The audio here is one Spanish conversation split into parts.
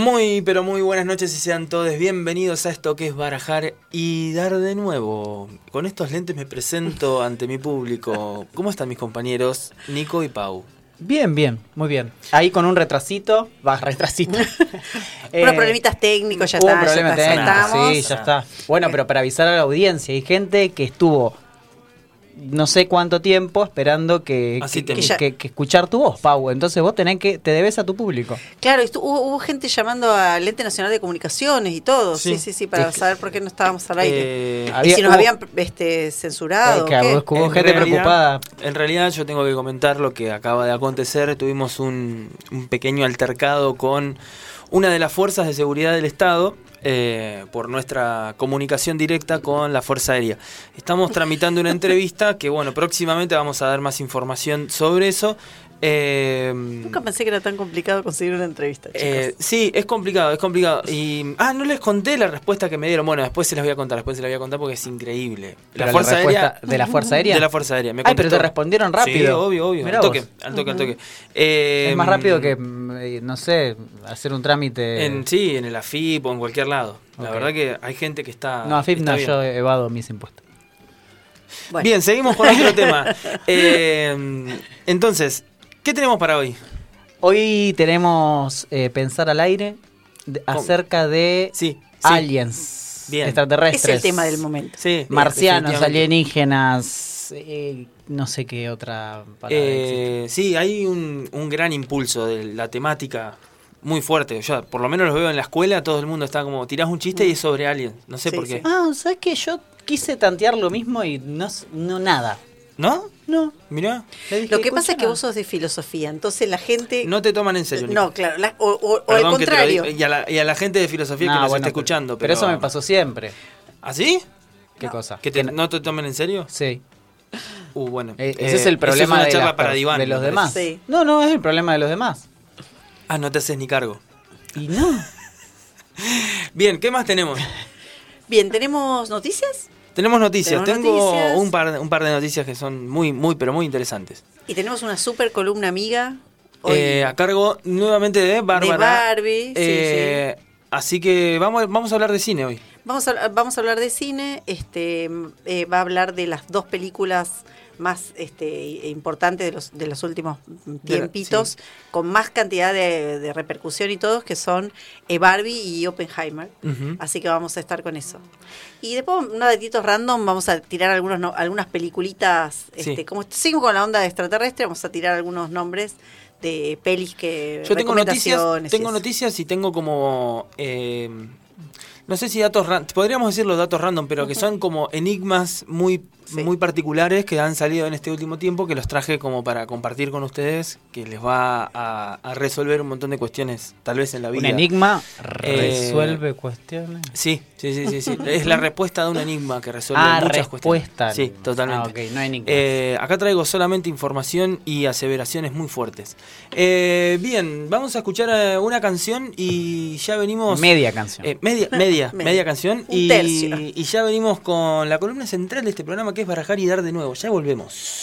Muy, pero muy buenas noches y sean todos bienvenidos a esto que es barajar y dar de nuevo. Con estos lentes me presento ante mi público. ¿Cómo están mis compañeros Nico y Pau? Bien, bien, muy bien. Ahí con un retrasito, va, retrasito. Eh, Unos problemitas técnicos, ya está. un problema ya está, técnico, sí, ya está. Bueno, pero para avisar a la audiencia, hay gente que estuvo no sé cuánto tiempo esperando que, Así que, te- que- que- que escuchar tu voz, Pau. Entonces vos tenés que, te debes a tu público. Claro, estu- hubo, hubo gente llamando al Ente Nacional de Comunicaciones y todo. Sí, Sí. sí, sí, para saber por qué no estábamos al aire. Eh, y había- si nos hubo- habían este, censurado. O que qué. hubo en gente realidad- preocupada. En realidad yo tengo que comentar lo que acaba de acontecer. Tuvimos un, un pequeño altercado con una de las fuerzas de seguridad del Estado eh, por nuestra comunicación directa con la Fuerza Aérea. Estamos tramitando una entrevista que, bueno, próximamente vamos a dar más información sobre eso. Eh, Nunca pensé que era tan complicado conseguir una entrevista, chicos. eh, sí, es complicado, es complicado. Y, ah, no les conté la respuesta que me dieron. Bueno, después se las voy a contar, después se las voy a contar porque es increíble. Pero La Fuerza Aérea... ¿De la Fuerza Aérea? De la Fuerza Aérea. Me Ay, pero te respondieron rápido. Sí, obvio, obvio. Mirá al vos. toque, al toque, al toque. Eh, Es más rápido que, mm, no sé, hacer un trámite. En, sí, en el AFIP o en cualquier lado. La verdad que hay gente que está. no, AFIP está no, bien. yo evado mis impuestos. Bueno, Bien, seguimos con otro tema. Eh, entonces, ¿qué tenemos para hoy? Hoy tenemos eh, pensar al aire acerca de Sí, sí. aliens Bien. extraterrestres. es el tema del momento. Sí, Marcianos, alienígenas, eh, no sé qué otra palabra. Eh, sí, hay un, un gran impulso de la temática muy fuerte. Yo por lo menos lo veo en la escuela, todo el mundo está como, tirás un chiste y es sobre aliens. No sé Sí, por qué. sí. Ah, ¿sabes que Yo quise tantear lo mismo y no, no nada. ¿No? No. Mirá, dije, Lo que pasa es que "Escucha, vos sos de filosofía, entonces la gente... no te toman en serio. Nico. No, claro, la- o, o- al contrario. y, a la, y a la gente de filosofía No, que nos bueno, está escuchando. Pero, Pero, eso me pasó siempre. ¿Así? ¿Qué cosa? ¿Que te- no te tomen en serio? Sí. Uh, bueno. Eh, Eh, ese es el problema una de, charla las para diván, de los demás. Sí. No, no, es el problema de los demás. Ah, no te haces ni cargo. Y no. Bien, ¿qué más tenemos? Bien, ¿tenemos noticias? Tenemos noticias. Tenemos Tengo noticias. Un, par, un par de noticias que son muy, muy, pero muy interesantes. Y tenemos una super columna amiga. Hoy. Eh, a cargo nuevamente de Bárbara. De Barbie, sí, Eh, Así que vamos, vamos a hablar de cine hoy. Vamos a, vamos a hablar de cine. Este eh, va a hablar de las dos películas más este, importantes de los, de los últimos tiempitos, con más cantidad de, de repercusión y todo, que son eh, Barbie y Oppenheimer. Así que vamos a estar con eso. Y después, unos datitos random, vamos a tirar algunos no- algunas peliculitas. Sí. Este, como seguimos con la onda de extraterrestre, vamos a tirar algunos nombres de pelis que. Yo tengo noticias, y tengo eso. noticias y tengo como eh, no sé si datos ran- podríamos decir los datos random, pero que son como enigmas muy Sí. muy particulares que han salido en este último tiempo que los traje como para compartir con ustedes, que les va a, a resolver un montón de cuestiones, tal vez en la Un vida. enigma Eh, resuelve cuestiones. Sí, sí, sí, sí, sí. es la respuesta de un enigma que resuelve Ah, muchas respuesta. cuestiones. Sí, totalmente. Ah, no enigmas. Eh, acá traigo solamente información y aseveraciones muy fuertes. Eh, bien, vamos a escuchar eh, una canción y ya venimos. Media canción. Media, media, Media. media canción. Un y, tercio. y ya venimos con la columna central de este programa que es barajar y dar de nuevo. Ya volvemos.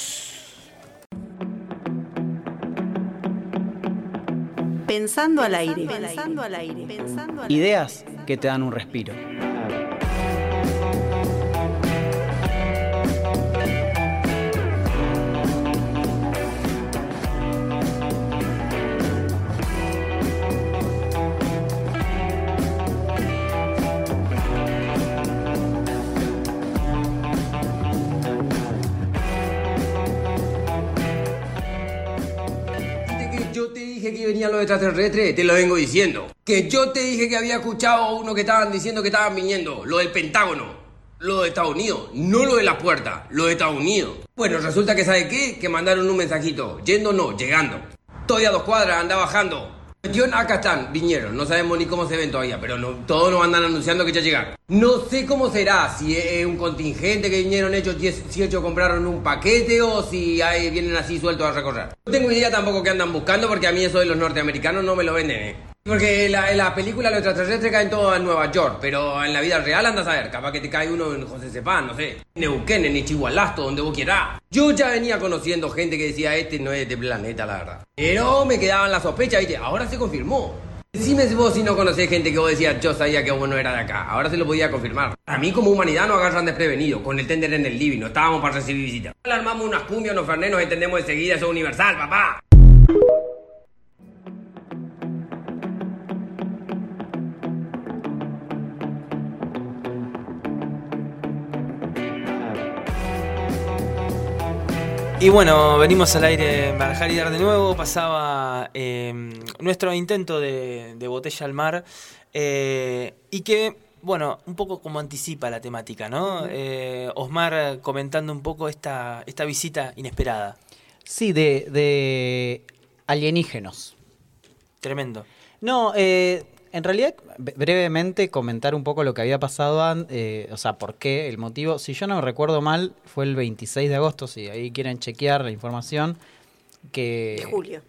Pensando al aire. Pensando al aire. Pensando al Ideas que te dan un respiro. Yo te dije que venían los extraterrestres, te lo vengo diciendo. Que yo te dije que había escuchado a uno que estaban diciendo que estaban viniendo, lo del Pentágono. Lo de Estados Unidos, no lo de la puerta, lo de Estados Unidos. Bueno, resulta que ¿sabe qué? Que mandaron un mensajito, yendo no, llegando. Estoy a dos cuadras, anda bajando. Cuestión, están, vinieron, no sabemos ni cómo se ven todavía, pero no, todos nos andan anunciando que ya llegaron. No sé cómo será, si es un contingente que vinieron hechos, si ellos compraron un paquete o si ahí vienen así sueltos a recorrer. No tengo idea tampoco qué andan buscando porque a mí eso de los norteamericanos no me lo venden, eh. Porque la, la película los extraterrestres caen todos en Nueva York, pero en la vida real andas a ver, capaz que te cae uno en José Cepán, no sé, en Neuquén, en Ichigualasto, donde vos quieras. Yo ya venía conociendo gente que decía, este no es de planeta, la verdad. Pero me quedaban las sospechas, ¿viste? Ahora se confirmó. Decime vos si no conocés gente que vos decías, yo sabía que vos no era de acá. Ahora se lo podía confirmar. A mí como humanidad nos agarran desprevenido, con el tender en el living, no estábamos para recibir visitas. Armamos unas cumbias, unos fernet, nos entendemos enseguida, eso es universal, papá. Y bueno, venimos al aire en Barajar y Dar de nuevo. Pasaba eh, nuestro intento de, de, botella al mar eh, y que, bueno, un poco como anticipa la temática, ¿no? Eh, Osmar comentando un poco esta, esta visita inesperada. Sí, de, de alienígenos. Tremendo. No, eh, en realidad, brevemente comentar un poco lo que había pasado, eh, o sea, por qué, el motivo. Si yo no recuerdo mal, fue el 26 de agosto, si ahí quieren chequear la información. Que, de julio.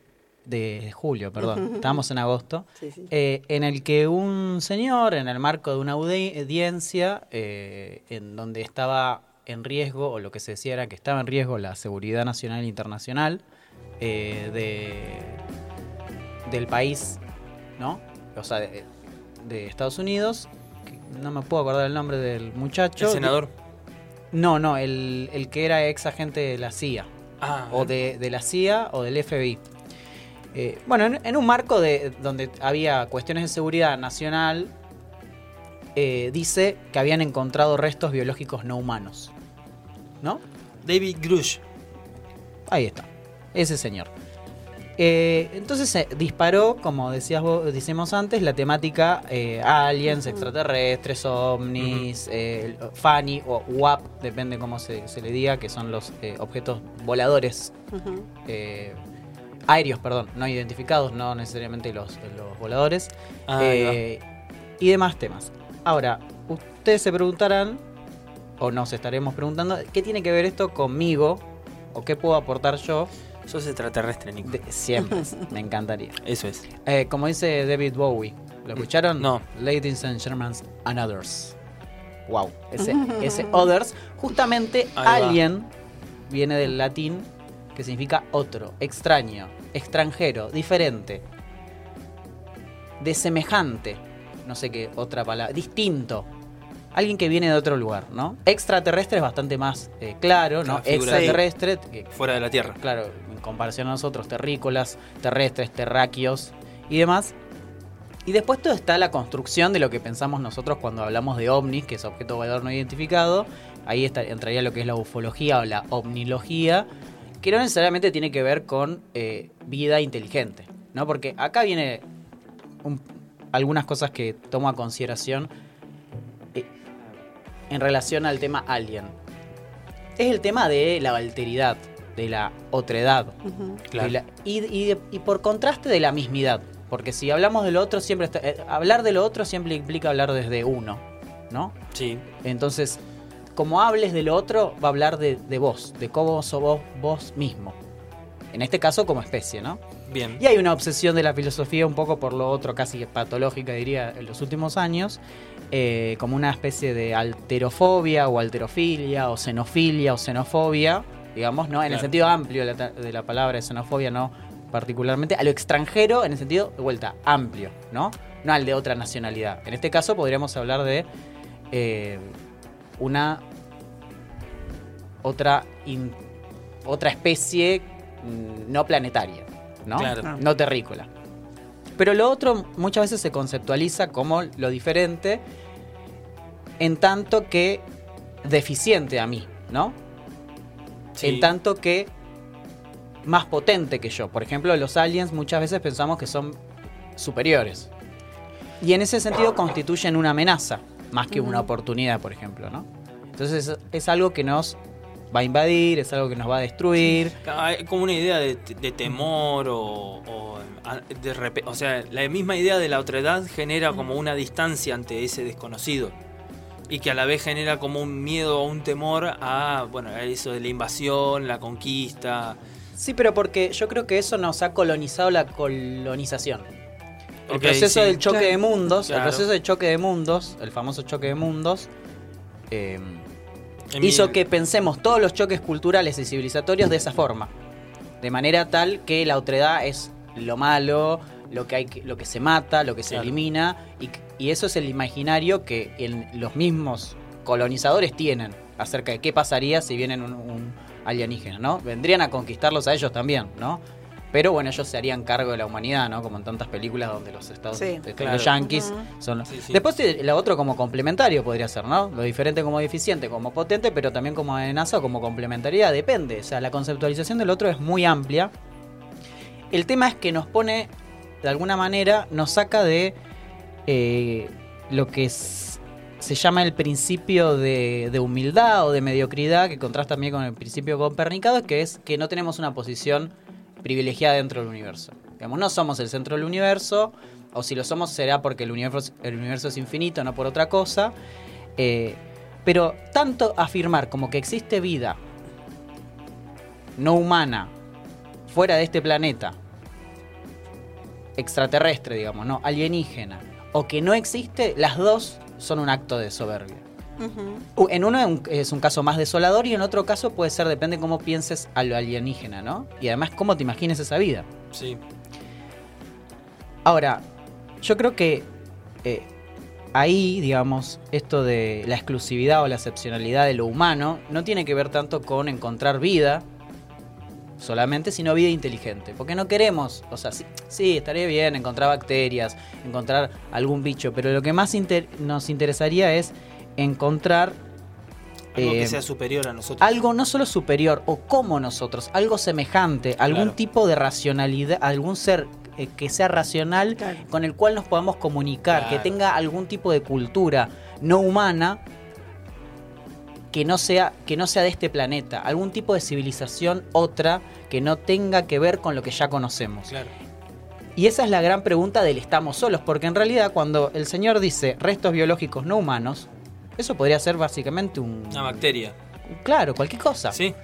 De, de julio, perdón. Estábamos en agosto. Sí, sí. Eh, en el que un señor, en el marco de una audiencia, eh, en donde estaba en riesgo, o lo que se decía era que estaba en riesgo la seguridad nacional e internacional eh, de, del país, ¿no? O sea, de, de, Estados Unidos. No me puedo acordar el nombre del muchacho. ¿El senador? No, no, el, el que era ex agente de la CIA. Ah, o de, de, la CIA o del FBI. Eh, bueno, en, en, un marco de donde había cuestiones de seguridad nacional, eh, dice que habían encontrado restos biológicos no humanos. ¿No? David Grush. Ahí está. Ese señor. Eh, entonces se disparó, como decías vos, decimos antes, la temática eh, aliens, extraterrestres, ovnis, uh -huh. eh, FANI o WAP, depende cómo se, se, le diga, que son los eh, objetos voladores, uh -huh. aéreos, perdón, no identificados, no necesariamente los, los voladores, ah, y demás temas. Ahora, ustedes se preguntarán, o nos estaremos preguntando, ¿qué tiene que ver esto conmigo? ¿O qué puedo aportar yo? Sos extraterrestre, Nico. De, siempre, me encantaría. Eso es. Eh, como dice David Bowie, ¿lo escucharon? No. Ladies and gentlemen, and others. Wow, ese, ese others, justamente Ahí alien viene del latín que significa otro, extraño, extranjero, diferente, de semejante, no sé qué otra palabra, distinto, alguien que viene de otro lugar, ¿no? Extraterrestre es bastante más eh, claro, ¿no? Extraterrestre. Que, Fuera de la Tierra. Claro, en comparación a nosotros, terrícolas, terrestres, terráqueos y demás. Y después todo está la construcción de lo que pensamos nosotros cuando hablamos de ovnis, que es objeto volador no identificado. Ahí está, entraría lo que es la ufología o la ovnilogía, que no necesariamente tiene que ver con eh, vida inteligente, ¿no? Porque acá viene un, algunas cosas que tomo a consideración en relación al tema alien. Es el tema de la alteridad, de la otredad. Uh -huh. claro. la, y, y, y, por contraste de la mismidad. Porque si hablamos de lo otro, siempre está, eh, hablar de lo otro siempre implica hablar desde uno, ¿no? Sí. Entonces, como hables de lo otro, va a hablar de, de vos, de cómo sos vos, vos mismo. En este caso, como especie, ¿no? Bien. Y hay una obsesión de la filosofía un poco por lo otro, casi patológica, diría, en los últimos años, eh, como una especie de alterofobia o alterofilia o xenofilia o xenofobia, digamos, ¿no? En Claro. el sentido amplio de la, de la palabra xenofobia, no particularmente, a lo extranjero en el sentido, de vuelta, amplio, ¿no? No al de otra nacionalidad. En este caso podríamos hablar de eh, una otra, in- otra especie mm, no planetaria, ¿no? Claro. No terrícola. Pero lo otro muchas veces se conceptualiza como lo diferente en tanto que deficiente a mí, ¿no? Sí. En tanto que más potente que yo. Por ejemplo, los aliens muchas veces pensamos que son superiores. Y en ese sentido constituyen una amenaza, más que una oportunidad, por ejemplo, ¿no? Entonces es, es algo que nos va a invadir, es algo que nos va a destruir. Hay como una idea de, de temor o, o de o sea, la misma idea de la otredad genera como una distancia ante ese desconocido y que a la vez genera como un miedo o un temor a, bueno, a eso de la invasión, la conquista. Sí, pero porque yo creo que eso nos ha colonizado la colonización. El proceso del choque de mundos, el proceso del choque de mundos, el famoso choque de mundos, eh, hizo que pensemos todos los choques culturales y civilizatorios de esa forma. De manera tal que la otredad es lo malo, lo que, hay lo que se mata, lo que se elimina, y, eso es el imaginario que los mismos colonizadores tienen acerca de qué pasaría si vienen un, alienígena, ¿no? Vendrían a conquistarlos a ellos también, ¿no? Pero bueno, ellos se harían cargo de la humanidad, ¿no? Como en tantas películas donde los Estados Unidos, los yankees son los... Después la otro como complementario podría ser, ¿no? Lo diferente como deficiente, como potente, pero también como amenaza o como complementariedad, depende. O sea, la conceptualización del otro es muy amplia. El tema es que nos pone, de alguna manera, nos saca de eh, lo que se llama el principio de, humildad o de mediocridad, que contrasta también con el principio copernicado, que es que no tenemos una posición privilegiada dentro del universo. Digamos, no somos el centro del universo, o si lo somos será porque el universo, el universo es infinito, no por otra cosa. Eh, pero tanto afirmar como que existe vida no humana fuera de este planeta, extraterrestre, digamos, no, alienígena, o que no existe, las dos son un acto de soberbia. En uno es un caso más desolador y en otro caso puede ser, depende cómo pienses a lo alienígena, ¿no? Y además cómo te imagines esa vida. Sí. Ahora, yo creo que eh, ahí, digamos, esto de la exclusividad o la excepcionalidad de lo humano no tiene que ver tanto con encontrar vida solamente, sino vida inteligente. Porque no queremos, o sea, sí, estaría bien encontrar bacterias, encontrar algún bicho, pero lo que más nos interesaría es encontrar algo que eh, sea superior a nosotros. Algo no solo superior o como nosotros, algo semejante, algún tipo de racionalidad, algún ser eh, que sea racional con el cual nos podamos comunicar, que tenga algún tipo de cultura no humana que no sea que no sea de este planeta, algún tipo de civilización otra que no tenga que ver con lo que ya conocemos. Y esa es la gran pregunta del estamos solos, porque en realidad cuando el Señor dice restos biológicos no humanos, eso podría ser básicamente un... Una bacteria. Claro, cualquier cosa. Sí.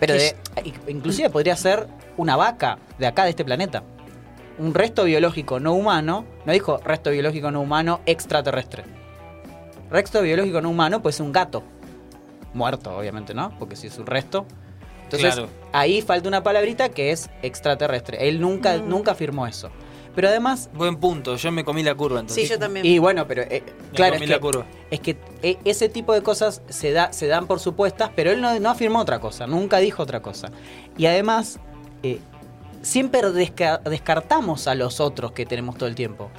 Pero inclusive podría ser una vaca de acá, de este planeta. Un resto biológico no humano, no dijo resto biológico no humano extraterrestre. Resto biológico no humano puede ser un gato. Muerto, obviamente, ¿no? Porque si es un resto. Entonces, ahí falta una palabrita que es extraterrestre. Él nunca, mm. nunca afirmó eso. Pero además. Buen punto, yo me comí la curva entonces. Sí, yo también. Y bueno, pero eh, claro, es que, es que eh, ese tipo de cosas se, da, se dan por supuestas, pero él no, afirmó otra cosa, nunca dijo otra cosa. Y además, eh, siempre descartamos a los otros que tenemos todo el tiempo.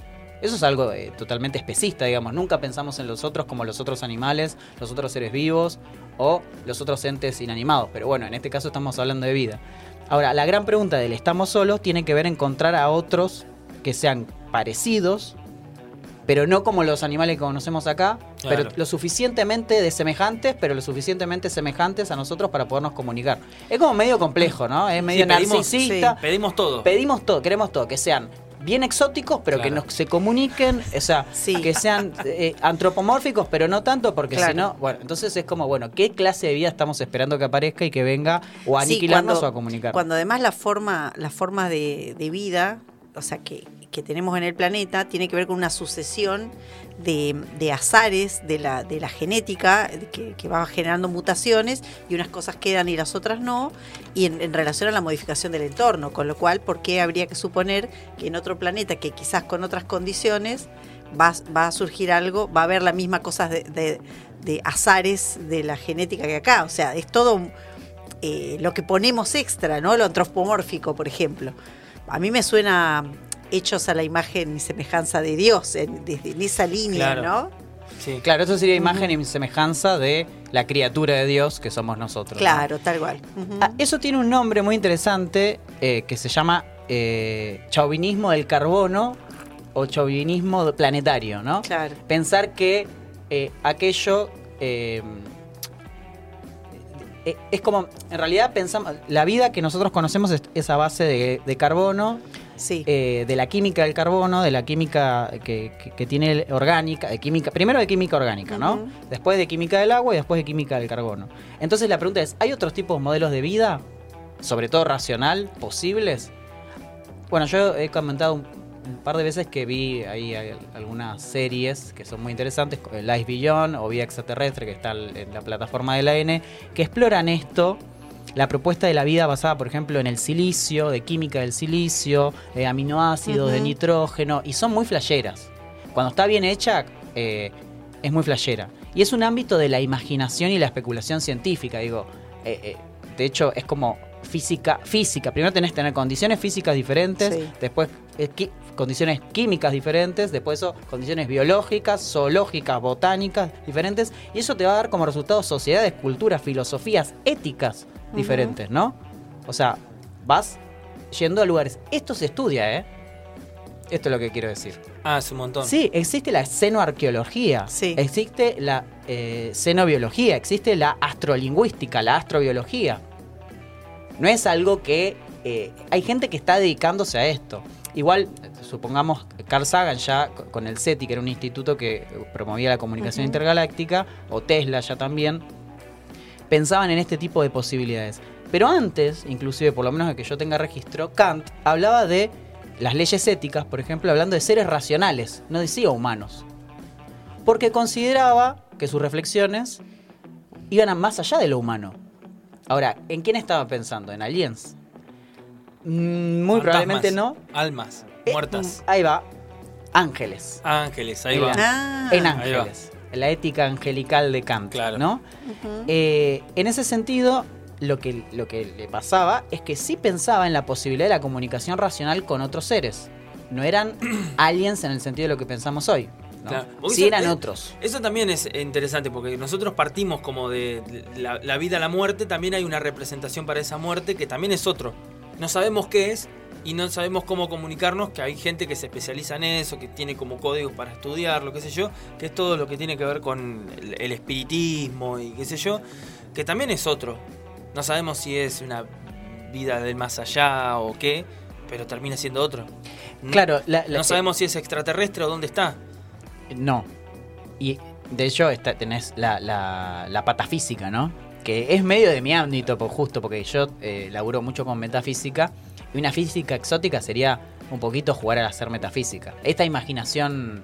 Eso es algo totalmente especista, digamos. Nunca pensamos en los otros como los otros animales, los otros seres vivos o los otros entes inanimados. Pero bueno, en este caso estamos hablando de vida. Ahora, la gran pregunta del estamos solos tiene que ver encontrar a otros que sean parecidos, pero no como los animales que conocemos acá, pero lo suficientemente de semejantes, pero lo suficientemente semejantes a nosotros para podernos comunicar. Es como medio complejo, ¿no? Es medio narcisista. pedimos todo. Pedimos todo, queremos todo, que sean bien exóticos, pero que nos se comuniquen, o sea, que sean eh, antropomórficos, pero no tanto, porque si no, bueno, entonces es como, bueno, ¿qué clase de vida estamos esperando que aparezca y que venga o a aniquilarnos o a comunicar? Cuando además la forma, la forma de, de vida, o sea, que, que tenemos en el planeta tiene que ver con una sucesión de, azares de la, de la genética que, va generando mutaciones y unas cosas quedan y las otras no, y en, relación a la modificación del entorno, con lo cual, ¿por qué habría que suponer que en otro planeta, que quizás con otras condiciones, va, va a surgir algo, va a haber la misma cosa de, de, azares de la genética que acá? O sea, es todo eh, lo que ponemos extra, ¿no? Lo antropomórfico, por ejemplo. A mí me suena hechos a la imagen y semejanza de Dios, en, desde esa línea, ¿no? Sí. Claro, eso sería imagen y semejanza de la criatura de Dios que somos nosotros. Claro, tal cual. Ah, eso tiene un nombre muy interesante eh, que se llama eh, chauvinismo del carbono o chauvinismo planetario, ¿no? Pensar que eh, aquello es como, en realidad pensamos, la vida que nosotros conocemos es, a base de, carbono, sí. Eh, de la química del carbono, de la química que, tiene orgánica, de química, primero de química orgánica, ¿no? Después de química del agua y después de química del carbono. Entonces la pregunta es, ¿hay otros tipos de modelos de vida, sobre todo racional, posibles? Bueno, yo he comentado un, un par de veces que vi ahí algunas series que son muy interesantes, Life Beyond o Vía Extraterrestre, que está en la plataforma de la N, que exploran esto, la propuesta de la vida basada, por ejemplo, en el silicio, de química del silicio, de aminoácidos, de nitrógeno, y son muy flasheras. Cuando está bien hecha, eh, es muy flashera. Y es un ámbito de la imaginación y la especulación científica, digo. Eh, eh, de hecho, es como física, física. Primero tenés que tener condiciones físicas diferentes, después condiciones químicas diferentes, después eso, condiciones biológicas, zoológicas, botánicas diferentes, y eso te va a dar como resultado sociedades, culturas, filosofías, éticas diferentes, ¿no? O sea, vas yendo a lugares. Esto se estudia, ¿eh? Esto es lo que quiero decir. Ah, es un montón. Sí, existe la xenoarqueología, sí. existe la eh, xenobiología, existe la astrolingüística, la astrobiología. No es algo que... Eh, hay gente que está dedicándose a esto. Igual, supongamos, Carl Sagan ya con el SETI, que era un instituto que promovía la comunicación intergaláctica, o Tesla ya también, pensaban en este tipo de posibilidades. Pero antes, inclusive por lo menos de que yo tenga registro, Kant hablaba de las leyes éticas, por ejemplo, hablando de seres racionales, no decía humanos. Porque consideraba que sus reflexiones iban a más allá de lo humano. Ahora, ¿en quién estaba pensando? ¿En aliens? Mm, muy probablemente no. Almas, eh, muertas. Mm, ahí va. Ángeles. Ángeles, ahí va. Ah. en ángeles. La ética angelical de Kant. Claro. ¿no? Eh, en ese sentido, lo que, lo que le pasaba es que sí pensaba en la posibilidad de la comunicación racional con otros seres. No eran aliens en el sentido de lo que pensamos hoy. Sí eran otros. Eso también es interesante porque nosotros partimos como de la, la, vida a la muerte, también hay una representación para esa muerte que también es otro no sabemos qué es y no sabemos cómo comunicarnos, que hay gente que se especializa en eso, que tiene como códigos para estudiar, lo que sé yo, que es todo lo que tiene que ver con el, espiritismo y qué sé yo, que también es otro. No sabemos si es una vida del más allá o qué, pero termina siendo otro. Claro, no sabemos si es extraterrestre o dónde está. No. Y de hecho tenés la, la pata física, ¿no? Que es medio de mi ámbito, por justo porque yo eh, laburo mucho con metafísica, y una física exótica sería un poquito jugar a hacer metafísica. Esta imaginación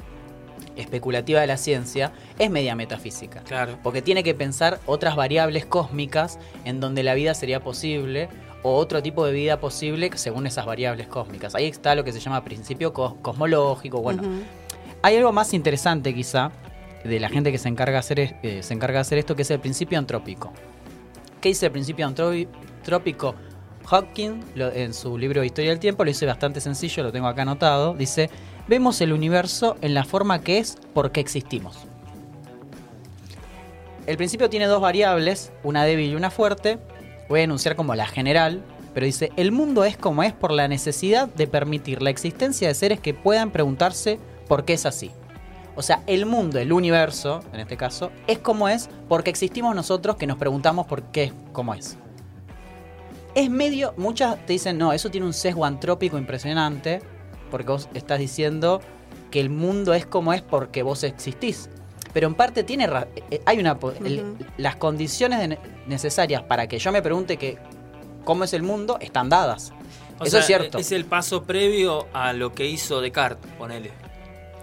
especulativa de la ciencia es media metafísica. Claro. Porque tiene que pensar otras variables cósmicas en donde la vida sería posible o otro tipo de vida posible según esas variables cósmicas. Ahí está lo que se llama principio cosmológico. Bueno, hay algo más interesante quizá de la gente que se encarga de hacer, eh, se encarga de hacer esto, que es el principio antrópico. ¿Qué dice el principio antrópico? Hawking, en su libro Historia del Tiempo, lo dice bastante sencillo, lo tengo acá anotado. Dice, vemos el universo en la forma que es porque existimos. El principio tiene dos variables, una débil y una fuerte. Voy a enunciar como la general, pero dice, el mundo es como es por la necesidad de permitir la existencia de seres que puedan preguntarse por qué es así. O sea, el mundo, el universo, en este caso, es como es porque existimos nosotros que nos preguntamos por qué es como es. Es medio, muchas te dicen, no, eso tiene un sesgo antrópico impresionante, porque vos estás diciendo que el mundo es como es porque vos existís. Pero en parte tiene, eh, hay una, las condiciones necesarias para que yo me pregunte que cómo es el mundo están dadas. eso es cierto. Es el paso previo a lo que hizo Descartes, ponele.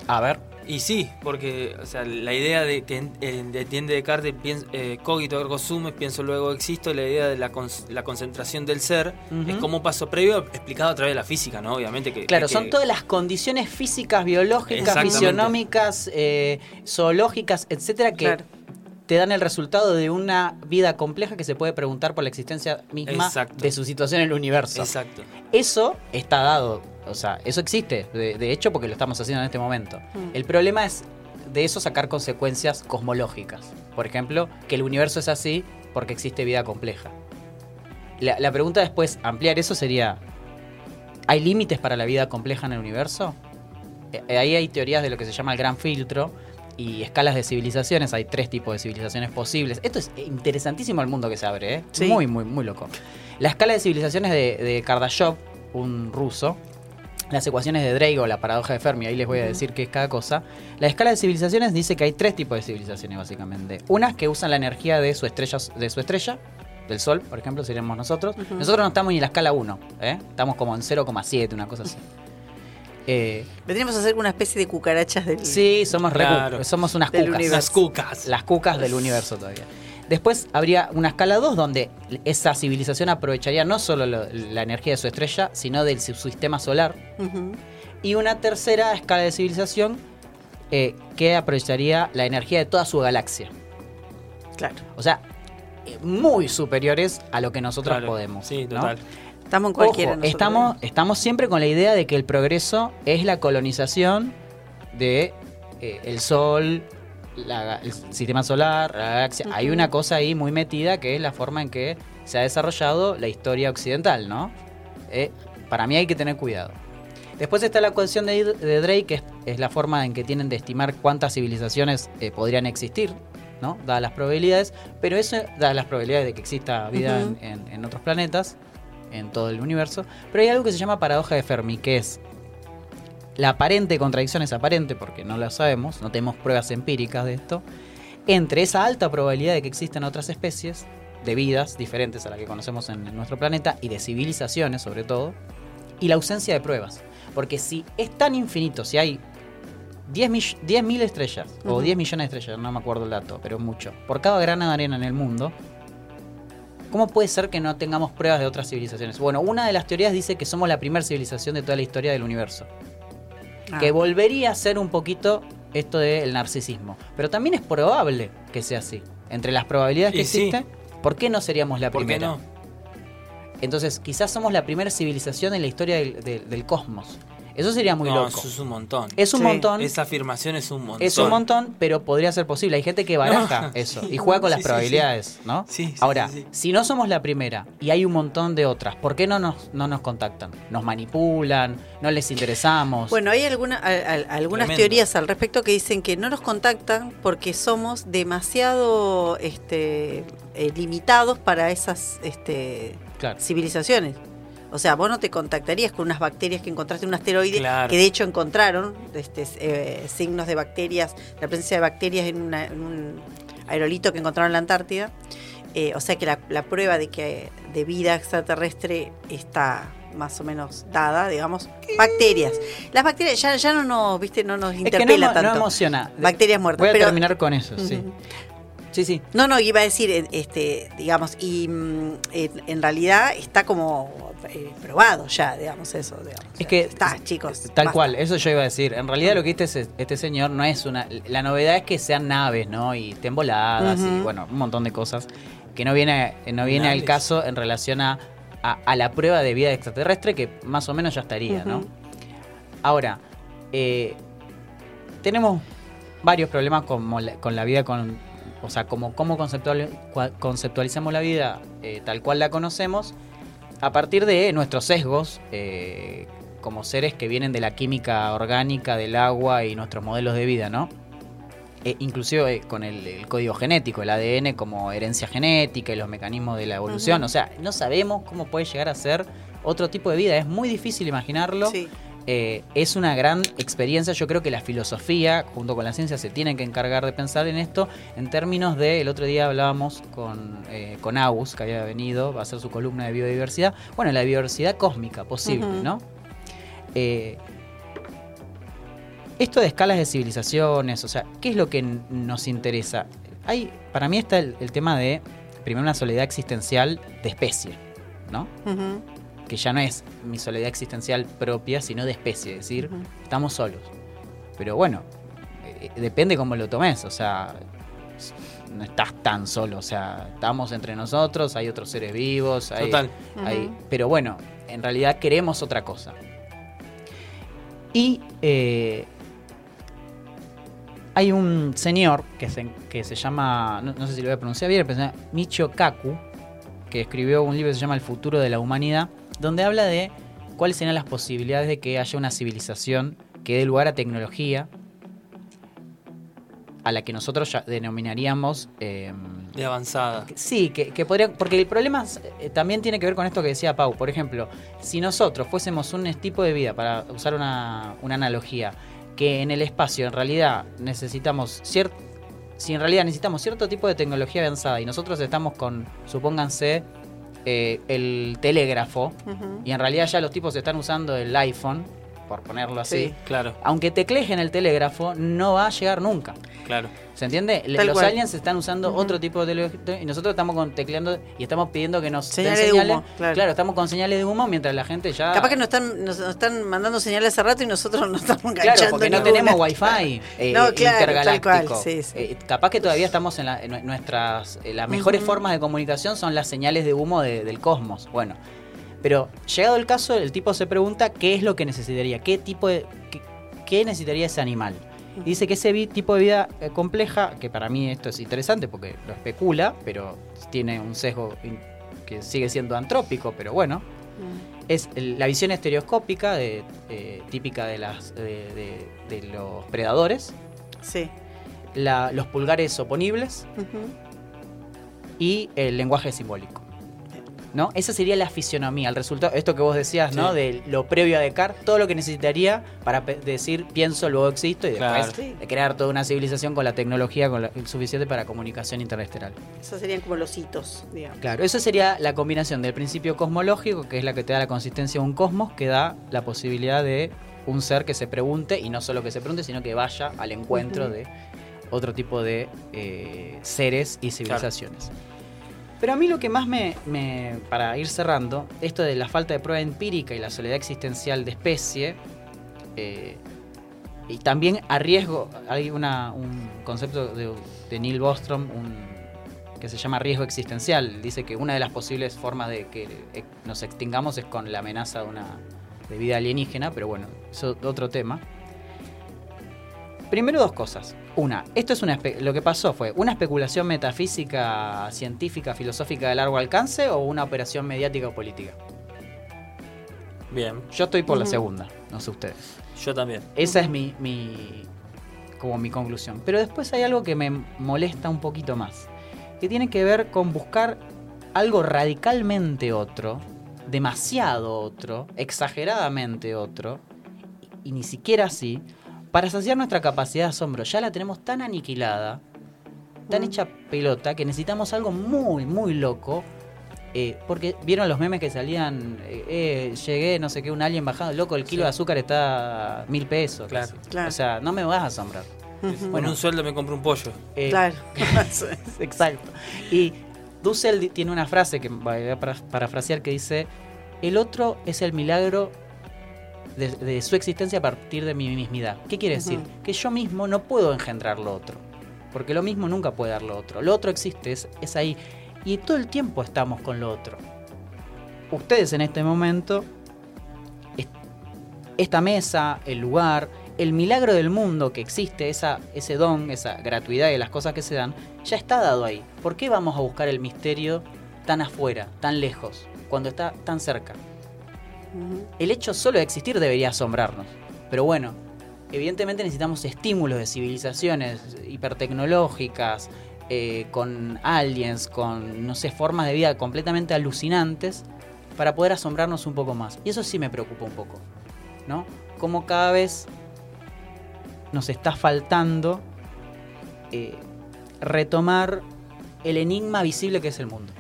A ver. Y sí, porque o sea, la idea de que entiende Descartes, eh, cogito ergo sum, pienso luego existo, la idea de la, la concentración del ser, es como paso previo explicado a través de la física, ¿no? Obviamente que... Claro, son todas las condiciones físicas, biológicas, fisionómicas, eh, zoológicas, etcétera, que te dan el resultado de una vida compleja que se puede preguntar por la existencia misma de su situación en el universo. Exacto. Eso está dado o sea, eso existe, de, hecho, porque lo estamos haciendo en este momento. Mm. El problema es de eso sacar consecuencias cosmológicas. Por ejemplo, que el universo es así porque existe vida compleja. La, pregunta después, ampliar eso sería, ¿hay límites para la vida compleja en el universo? Eh, ahí hay teorías de lo que se llama el gran filtro, y escalas de civilizaciones. Hay tres tipos de civilizaciones posibles. Esto es interesantísimo el mundo que se abre, ¿eh? Muy, muy, muy loco. La escala de civilizaciones de, de Kardashev, un ruso, las ecuaciones de Drake o la paradoja de Fermi, ahí les voy a decir qué es cada cosa. La escala de civilizaciones dice que hay tres tipos de civilizaciones, básicamente. Unas que usan la energía de su estrella, de su estrella del Sol, por ejemplo, seríamos nosotros. Nosotros no estamos ni en la escala 1, ¿eh? estamos como en 0,7, una cosa así. Eh, Vendríamos a hacer una especie de cucarachas del Sí, somos, somos unas cucas. Las cucas. Las cucas del universo todavía. Después habría una escala 2 donde esa civilización aprovecharía no solo la energía de su estrella, sino del su sistema solar. Y una tercera escala de civilización eh, que aprovecharía la energía de toda su galaxia. Claro. O sea, eh, muy superiores a lo que nosotros podemos. Sí, total. Estamos en cualquiera. estamos, estamos siempre con la idea de que el progreso es la colonización de eh, el Sol, el sistema solar, la galaxia. Hay una cosa ahí muy metida que es la forma en que se ha desarrollado la historia occidental, ¿no? Eh, para mí hay que tener cuidado. Después está la ecuación de, Drake, que es, la forma en que tienen de estimar cuántas civilizaciones eh, podrían existir, ¿no? Dadas las probabilidades, pero eso, dadas las probabilidades de que exista vida en otros planetas, en todo el universo. Pero hay algo que se llama paradoja de Fermi, que es la aparente contradicción es aparente porque no la sabemos, no tenemos pruebas empíricas de esto, entre esa alta probabilidad de que existen otras especies de vidas diferentes a las que conocemos en nuestro planeta y de civilizaciones sobre todo, y la ausencia de pruebas. Porque si es tan infinito, si hay 10.000 estrellas o 10 millones de estrellas, no me acuerdo el dato, pero mucho, por cada grano de arena en el mundo, ¿cómo puede ser que no tengamos pruebas de otras civilizaciones? Bueno, una de las teorías dice que somos la primera civilización de toda la historia del universo que ah. volvería a ser un poquito esto del narcisismo. Pero también es probable que sea así. Entre las probabilidades que existen, ¿por qué no seríamos la primera? ¿Por qué no? Entonces, quizás somos la primera civilización en la historia del cosmos. Eso sería muy loco. Eso es un montón. Es un montón. Esa afirmación es un montón. Es un montón, pero podría ser posible. Hay gente que baraja eso y juega con las probabilidades, ¿no? Sí, Ahora, si no somos la primera y hay un montón de otras, ¿por qué no nos, no nos contactan? ¿Nos manipulan? ¿No les interesamos? Bueno, hay alguna, algunas teorías al respecto que dicen que no nos contactan porque somos demasiado este, eh, limitados para esas este, civilizaciones. O sea, vos no te contactarías con unas bacterias que encontraste en un asteroide, que de hecho encontraron este, eh, signos de bacterias, la presencia de bacterias en, un aerolito que encontraron en la Antártida. Eh, o sea que la, prueba de que de vida extraterrestre está más o menos dada, digamos, bacterias. Las bacterias ya, ya no nos, viste, no nos interpela tanto. No emociona. Bacterias muertas. Voy a terminar con eso, sí. Sí, sí. No, no, iba a decir, eh, este, digamos, y mm, en realidad está como eh, probado ya, digamos eso. Digamos. Es que está, chicos. Tal cual, eso yo iba a decir. En realidad lo que dice este señor no es una... La novedad es que sean naves, ¿no? Y estén voladas y bueno, un montón de cosas que no viene, no viene al caso en relación a, a, la prueba de vida extraterrestre que más o menos ya estaría, ¿no? Ahora, eh, tenemos varios problemas con la, con la vida con... O sea, como cómo conceptual, conceptualizamos la vida eh, tal cual la conocemos a partir de nuestros sesgos eh, como seres que vienen de la química orgánica del agua y nuestros modelos de vida, ¿no? Eh, inclusive eh, con el, código genético, el ADN como herencia genética y los mecanismos de la evolución. O sea, no sabemos cómo puede llegar a ser otro tipo de vida. Es muy difícil imaginarlo. Sí. Eh, es una gran experiencia. Yo creo que la filosofía, junto con la ciencia, se tienen que encargar de pensar en esto en términos de. El otro día hablábamos con, eh, con Agus, que había venido va a hacer su columna de biodiversidad. Bueno, la biodiversidad cósmica posible, ¿no? Eh, esto de escalas de civilizaciones, o sea, ¿qué es lo que nos interesa? Hay, para mí está el, tema de, primero, una soledad existencial de especie, ¿no? Que ya no es mi soledad existencial propia, sino de especie, es decir, estamos solos. Pero bueno, eh, depende cómo lo tomes, o sea, no estás tan solo, o sea, estamos entre nosotros, hay otros seres vivos, hay, Total. pero bueno, en realidad queremos otra cosa. Y eh, hay un señor que se, que se llama, no, sé si lo voy a pronunciar bien, pero se llama Michio Kaku, que escribió un libro que se llama El futuro de la humanidad, donde habla de cuáles serían las posibilidades de que haya una civilización que dé lugar a tecnología a la que nosotros ya denominaríamos... Eh, de avanzada. Sí, que, que, podría... Porque el problema eh, también tiene que ver con esto que decía Pau. Por ejemplo, si nosotros fuésemos un tipo de vida, para usar una, una analogía, que en el espacio en realidad necesitamos cierto... Si en realidad necesitamos cierto tipo de tecnología avanzada y nosotros estamos con, supónganse, eh, el telégrafo, y en realidad ya los tipos están usando el iPhone, por ponerlo así. claro. Aunque teclees en el telégrafo, no va a llegar nunca. Claro. ¿Se entiende? los aliens están usando otro tipo de telégrafo y nosotros estamos con, tecleando y estamos pidiendo que nos señales den señales. claro. estamos con señales de humo mientras la gente ya. Capaz que nos están, nos, están mandando señales hace rato y nosotros no estamos enganchando. Claro, porque no tenemos wifi eh, no, intergaláctico. Eh, capaz que todavía estamos en, la, nuestras. Eh, las mejores formas de comunicación son las señales de humo del cosmos. Bueno. Pero llegado el caso, el tipo se pregunta qué es lo que necesitaría, qué tipo de. qué, necesitaría ese animal. dice que ese tipo de vida eh, compleja, que para mí esto es interesante porque lo especula, pero tiene un sesgo que sigue siendo antrópico, pero bueno, es la visión estereoscópica de, eh, típica de, las, de, los predadores. Sí. los pulgares oponibles y el lenguaje simbólico. ¿No? Esa sería la fisionomía, el resultado, esto que vos decías, ¿no? De lo previo a Descartes, todo lo que necesitaría para decir pienso, luego existo y después de crear toda una civilización con la tecnología con suficiente para comunicación interestelar. Esos serían como los hitos, digamos. Claro, eso sería la combinación del principio cosmológico, que es la que te da la consistencia de un cosmos, que da la posibilidad de un ser que se pregunte, y no solo que se pregunte, sino que vaya al encuentro de otro tipo de eh, seres y civilizaciones. Pero a mí lo que más me, para ir cerrando, esto de la falta de prueba empírica y la soledad existencial de especie, eh, y también a riesgo, hay una, un concepto de, Neil Bostrom que se llama riesgo existencial. Dice que una de las posibles formas de que eh, nos extingamos es con la amenaza de una de vida alienígena, pero bueno, eso es otro tema. Primero dos cosas. Una, esto es una lo que pasó fue una especulación metafísica, científica, filosófica de largo alcance o una operación mediática o política. Bien. Yo estoy por la segunda, no sé ustedes. Yo también. Esa es mi, mi como mi conclusión. Pero después hay algo que me molesta un poquito más, que tiene que ver con buscar algo radicalmente otro, demasiado otro, exageradamente otro, y ni siquiera así, para saciar nuestra capacidad de asombro, ya la tenemos tan aniquilada, tan hecha pelota, que necesitamos algo muy, muy loco. Eh, porque vieron los memes que salían, eh, eh, llegué, no sé qué, un alien bajado, loco, el kilo de azúcar está mil pesos. Claro, O sea, no me vas a asombrar. Bueno, un sueldo me compro un pollo. claro. Exacto. Y Dussel tiene una frase que voy a parafrasear que dice, el otro es el milagro de, su existencia a partir de mi mismidad. ¿Qué quiere decir? Que yo mismo no puedo engendrar lo otro. Porque lo mismo nunca puede dar lo otro. Lo otro existe, es, es ahí. Y todo el tiempo estamos con lo otro. Ustedes en este momento, esta mesa, el lugar, el milagro del mundo que existe, esa, ese don, esa gratuidad de las cosas que se dan, ya está dado ahí. ¿Por qué vamos a buscar el misterio tan afuera, tan lejos, cuando está tan cerca? El hecho solo de existir debería asombrarnos. Pero bueno, evidentemente necesitamos estímulos de civilizaciones hipertecnológicas, eh, con aliens, con, no sé, formas de vida completamente alucinantes, para poder asombrarnos un poco más. Y eso sí me preocupa un poco, ¿no? Como cada vez nos está faltando eh, retomar el enigma visible que es el mundo.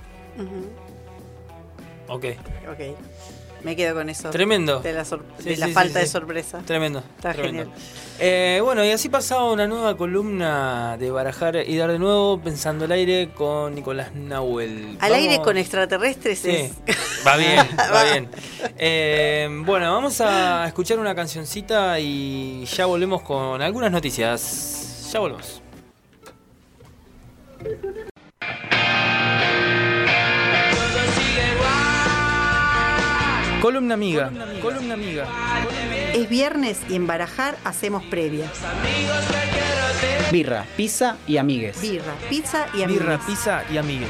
Ok. Ok. Me quedo con eso. Tremendo. De la, falta de sorpresa. Tremendo. Está genial. Eh, bueno, y así pasaba una nueva columna de Barajar y dar de nuevo pensando al aire con Nicolás Nahuel. Al aire con extraterrestres sí. Va bien, va bien. Eh, bueno, vamos a escuchar una cancioncita y ya volvemos con algunas noticias. Ya volvemos. Columna amiga, columna amiga. Es viernes y en Barajar hacemos previa. Birra, pizza y amigues. Birra, pizza y amigues. Birra, pizza y amigues.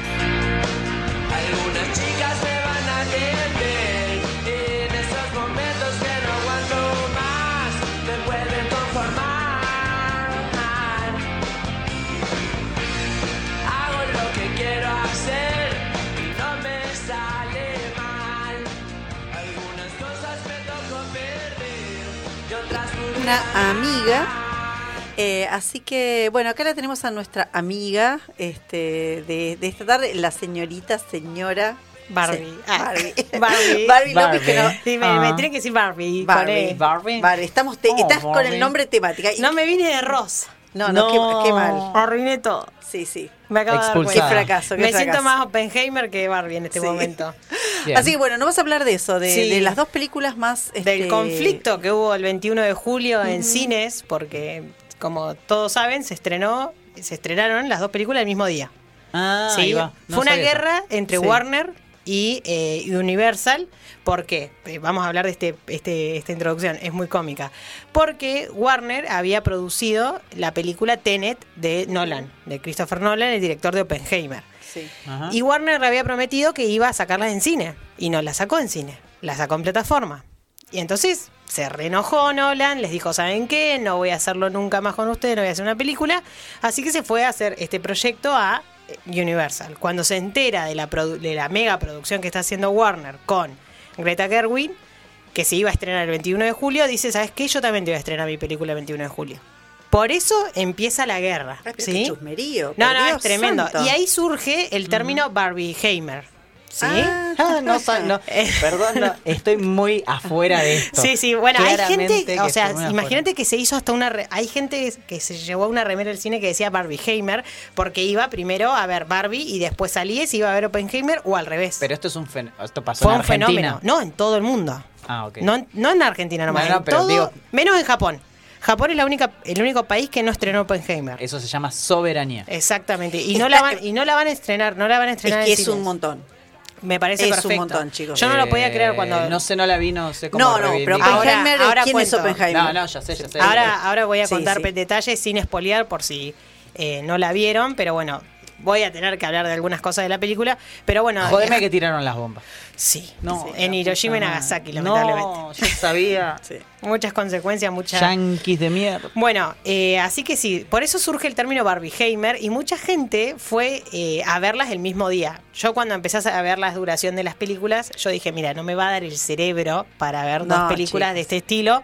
Una amiga. Eh, así que, bueno, acá la tenemos a nuestra amiga este, de, de esta tarde, la señorita, señora Barbie. Sí, Ah, Barbie. Barbie. Barbie López, que no. Barbie. Sí, me, me tiene que decir Barbie. E. Barbie. Barbie, estamos te- Oh, estás con el nombre temática. Y- No me vine de rosa. No, no, Qué, qué mal. Arruiné todo. Sí, sí. Me acabo de dar. Qué cuenta. fracaso, qué Me fracaso. siento más Oppenheimer que Barbie en este Sí. momento. Bien. Así que bueno, no vas a hablar de eso, de, Sí. de las dos películas más... Del este, conflicto que hubo el 21 de julio en cines, porque como todos saben, se estrenó, se estrenaron las dos películas el mismo día. Ah, ¿sí? ahí va. No Fue una eso. guerra entre Sí. Warner y eh, Universal. ¿Por qué? Eh, Vamos a hablar de este, este, esta introducción, es muy cómica. Porque Warner había producido la película Tenet de Nolan, de Christopher Nolan, el director de Oppenheimer. Sí. Y Warner había prometido que iba a sacarlas en cine. Y no la sacó en cine, la sacó en plataforma. Y entonces se reenojó Nolan, les dijo, ¿saben qué? No voy a hacerlo nunca más con ustedes, no voy a hacer una película. Así que se fue a hacer este proyecto a Universal. Cuando se entera de la, de la mega producción que está haciendo Warner con Greta Gerwig, que se iba a estrenar el 21 de julio, dice, ¿sabes qué? Yo también te voy a estrenar mi película el 21 de julio. Por eso empieza la guerra. Ay, pero ¿sí? qué chusmerío. No, no, Dios es tremendo. santo. Y ahí surge el término Barbie Heimer. ¿Sí? Ah, Ah, no, no, perdón, no, estoy muy afuera de esto. Sí, sí, bueno, hay gente, que o sea, imagínate que se hizo hasta una, re- hay gente que se llevó una remera del cine que decía Barbie Heimer, porque iba primero a ver Barbie y después salía y se iba a ver Oppenheimer o al revés. Pero esto es un fen- esto pasó Fue en un Argentina. fenómeno. No, en todo el mundo. Ah, ok. No, en- no en Argentina nomás, Bueno, en pero todo, digo- menos en Japón. Japón es la única, el único país que no estrenó Oppenheimer. Eso se llama soberanía. Exactamente. Y no la van, y no la van a estrenar, no la van a es estrenar que en es un montón. Me parece Es un perfecto. montón, chicos. Yo no lo podía Eh, creer cuando. No sé, no la vi, no sé cómo No, no, pero Oppenheimer, ahora ¿quién es cuento. Oppenheimer? No, no, ya sé, ya sé. Ahora, ahora voy a Sí, contar sí. detalles sin espolear por si eh, no la vieron, pero bueno, voy a tener que hablar de algunas cosas de la película. Pero bueno, Jodeme eh, que tiraron las bombas. sí, No, sí, en Hiroshima y Nagasaki, lamentablemente. No, yo sabía. Sí. Muchas consecuencias, muchas. Yankees de mierda. Bueno, eh, así que sí, por eso surge el término Barbieheimer y mucha gente fue eh, a verlas el mismo día. Yo cuando empecé a ver la duración de las películas, yo dije, mira, no me va a dar el cerebro para ver dos películas de este estilo.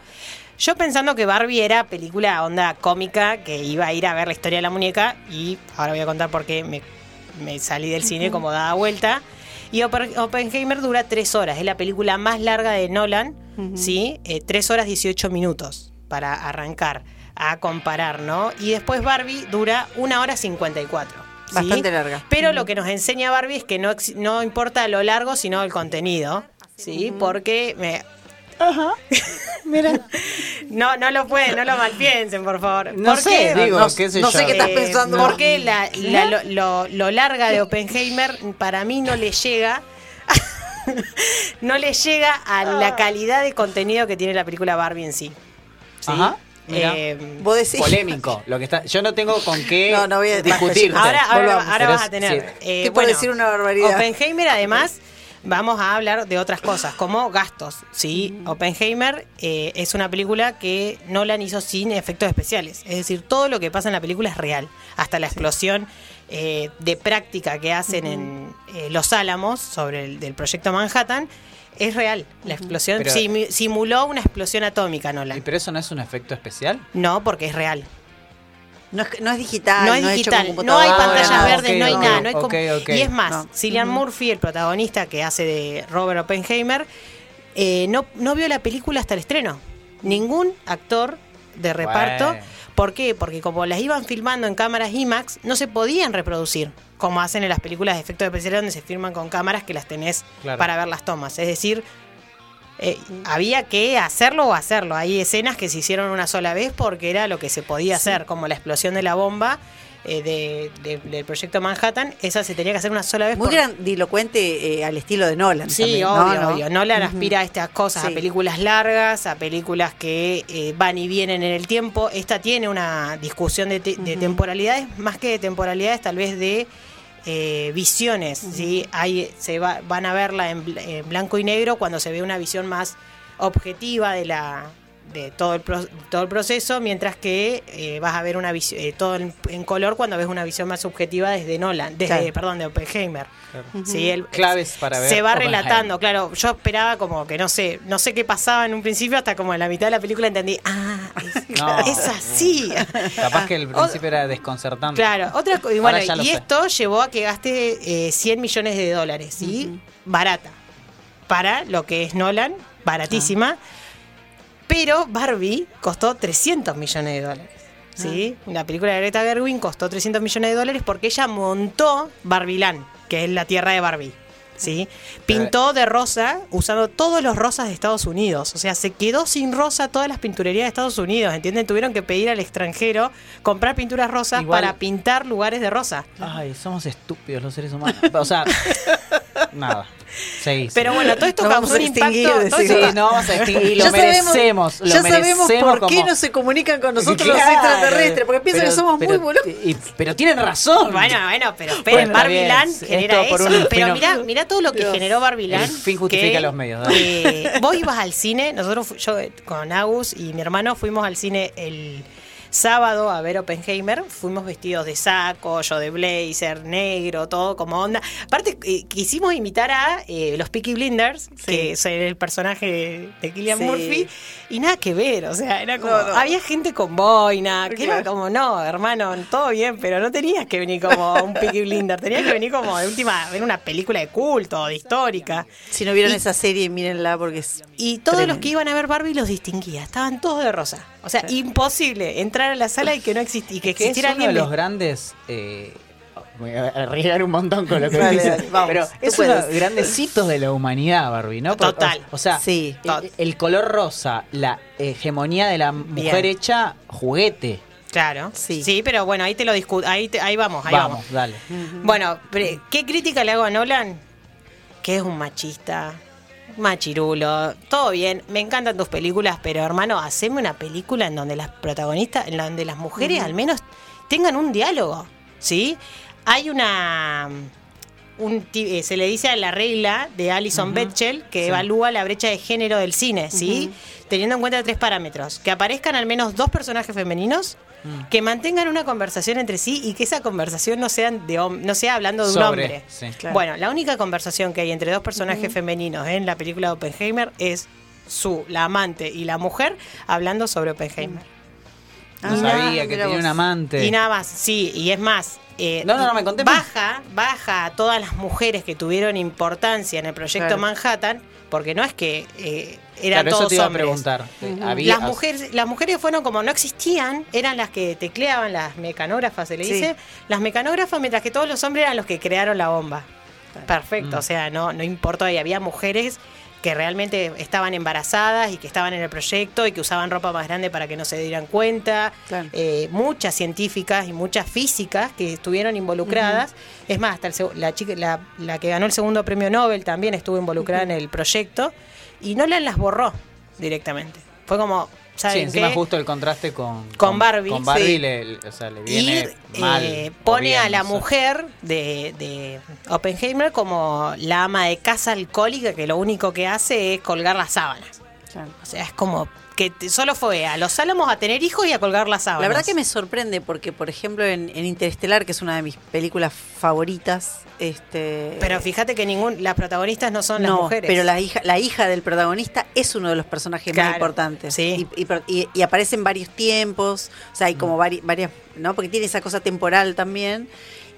Yo pensando que Barbie era película onda cómica, que iba a ir a ver la historia de la muñeca y ahora voy a contar por qué me, me salí del cine como dada vuelta. Y Oppen- Oppenheimer dura tres horas, es la película más larga de Nolan, ¿sí? Eh, tres horas 18 minutos para arrancar a comparar, ¿no? Y después Barbie dura una hora 54. ¿sí? Bastante larga. Pero lo que nos enseña Barbie es que no, no importa lo largo, sino el contenido, ¿sí? Porque me, Mira. no, no lo pueden, no lo malpiensen, por favor. No ¿Por sé, qué? digo, No- qué sé no sé yo. qué estás pensando. Porque la, la- lo, lo- lo larga de Oppenheimer para mí no le llega. no le llega a la calidad de contenido que tiene la película Barbie en sí. ¿Sí? Ajá, mira. Eh, Vos decís. Polémico. Lo que está, yo no tengo con qué No, no voy a- discutir. Ahora, ahora, ahora vas a tener. sí. eh, Te puedo decir una barbaridad. Oppenheimer, además, vamos a hablar de otras cosas, como gastos. ¿sí? Oppenheimer eh, es una película que Nolan hizo sin efectos especiales. Es decir, todo lo que pasa en la película es real. Hasta la explosión eh, de práctica que hacen en eh, Los Álamos sobre el del proyecto Manhattan. Es real, la explosión Pero- simuló una explosión atómica, ¿Y Nolan. pero eso no es un efecto especial? No, porque es real. No es, no es digital, no es hecho digital, con no hay pantallas verdes, no hay nada. No hay. Y es más, No. Cillian Murphy, el protagonista que hace de Robert Oppenheimer, eh, no, no vio la película hasta el estreno. Ningún actor de reparto. Bueno. ¿Por qué? Porque como las iban filmando en cámaras IMAX, no se podían reproducir, como hacen en las películas de efectos especiales donde se filman con cámaras que las tenés Claro. para ver las tomas. Es decir, eh, había que hacerlo o hacerlo. Hay escenas que se hicieron una sola vez porque era lo que se podía hacer, como la explosión de la bomba eh, de- de- del proyecto Manhattan. Esa se tenía que hacer una sola vez. Muy por- grandilocuente eh, al estilo de Nolan. Sí, también, ¿no? obvio, ¿no? obvio. Nolan aspira a estas cosas, a películas largas, a películas que eh, van y vienen en el tiempo. Esta tiene una discusión de, te- de temporalidades, más que de temporalidades, tal vez de eh, visiones. ¿sí? Hay, se va- van a verla en, en blanco y negro cuando se ve una visión más objetiva de la de todo, el todo el proceso, mientras que eh, vas a ver una visión, eh, todo en, color cuando ves una visión más subjetiva desde Nolan, desde, perdón, de Oppenheimer. Claves para ver. Se va relatando, claro. Yo esperaba como que no sé, no sé qué pasaba en un principio, hasta como en la mitad de la película entendí, ah, es, así. Capaz que el principio era desconcertante. Claro, otra y bueno, y esto llevó a que gaste 100 millones de dólares, ¿sí? Barata. Para lo que es Nolan, baratísima. Pero Barbie costó 300 millones de dólares. ¿sí? Ah. La película de Greta Gerwin costó 300 millones de dólares porque ella montó Barbiland, que es la tierra de Barbie. ¿sí? Pintó de rosa usando todos los rosas de Estados Unidos. O sea, se quedó sin rosa todas las pinturerías de Estados Unidos, ¿entienden? Tuvieron que pedir al extranjero comprar pinturas rosas para pintar lugares de rosa. Ay, somos estúpidos los seres humanos. O sea, nada. Pero bueno, todo esto causó un impacto. sí, no vamos a extinguir, lo merecemos. ya sabemos por qué no se comunican con nosotros los extraterrestres, porque piensan que somos muy boludos. Pero tienen razón. Bueno, bueno, pero, pero Land genera eso. pero mira, mira todo lo que generó Barbie Land. El fin justifica los medios. Eh, vos ibas al cine, nosotros, yo con Agus y mi hermano fuimos al cine el sábado a ver Oppenheimer, fuimos vestidos de saco, yo de blazer, negro, todo como onda. Aparte, eh, quisimos imitar a eh, los Peaky Blinders, que es el personaje de Killian Murphy, y nada que ver, o sea, era como, había gente con boina, que era como, no, hermano, todo bien, pero no tenías que venir como un Peaky Blinder, tenías que venir como de última, ver una película de culto, de histórica. Si no vieron esa serie, mírenla porque es... Y todos los que iban a ver Barbie los distinguía, estaban todos de rosa. O sea, imposible entrar a la sala y que no existiera, y que existiera es uno de los grandes eh, voy a arriesgar un montón con lo que pero es uno de los grandes hitos de la humanidad, Barbie, ¿no? Total. O, sea, sí, el, color rosa, la hegemonía de la mujer hecha juguete. Claro, sí. Sí, pero bueno, ahí te lo discuto. Ahí, ahí vamos, ahí vamos. Vamos, dale. Bueno, ¿qué crítica le hago a Nolan? Que es un machista, machirulo, todo bien, me encantan tus películas, pero hermano, haceme una película en donde las protagonistas, en donde las mujeres al menos tengan un diálogo, ¿sí? Hay una... Un, eh, se le dice a la regla de Alison Betchel que evalúa la brecha de género del cine, ¿sí? Teniendo en cuenta tres parámetros. Que aparezcan al menos dos personajes femeninos, Mm. que mantengan una conversación entre sí y que esa conversación no sea, de, no sea hablando de un hombre. Bueno, la única conversación que hay entre dos personajes femeninos en la película de Oppenheimer es su, la amante y la mujer hablando sobre Oppenheimer. No ah, sabía que tenía un amante. Y nada más, sí, y es más, eh, no, no, no, me conté. Baja, baja a todas las mujeres que tuvieron importancia en el proyecto Manhattan, porque no es que eh, eran todos eso te a preguntar. las mujeres, las mujeres fueron como no existían, eran las que tecleaban las mecanógrafas, se le dice, las mecanógrafas, mientras que todos los hombres eran los que crearon la bomba. Perfecto, mm. o sea, no, no importó, y había mujeres que realmente estaban embarazadas y que estaban en el proyecto y que usaban ropa más grande para que no se dieran cuenta. Eh, muchas científicas y muchas físicas que estuvieron involucradas. Es más, hasta la, chica, la, que ganó el segundo premio Nobel también estuvo involucrada en el proyecto y no las borró directamente. Fue como, sí, encima justo el contraste con, con, Barbie. Con Barbie le, o sea, le viene y, eh, pone a la mujer de, de, Oppenheimer como la ama de casa alcohólica que lo único que hace es colgar las sábanas. O sea, es como que solo fue a los Álamos a tener hijos y a colgar las sábanas. La verdad que me sorprende porque, por ejemplo, en, Interestelar, que es una de mis películas favoritas, este... Pero fíjate que ningún, las protagonistas no son las mujeres. pero la hija, la hija del protagonista es uno de los personajes más importantes. Sí. Y, y, aparece en varios tiempos, o sea, hay como varias, varias, ¿no? Porque tiene esa cosa temporal también,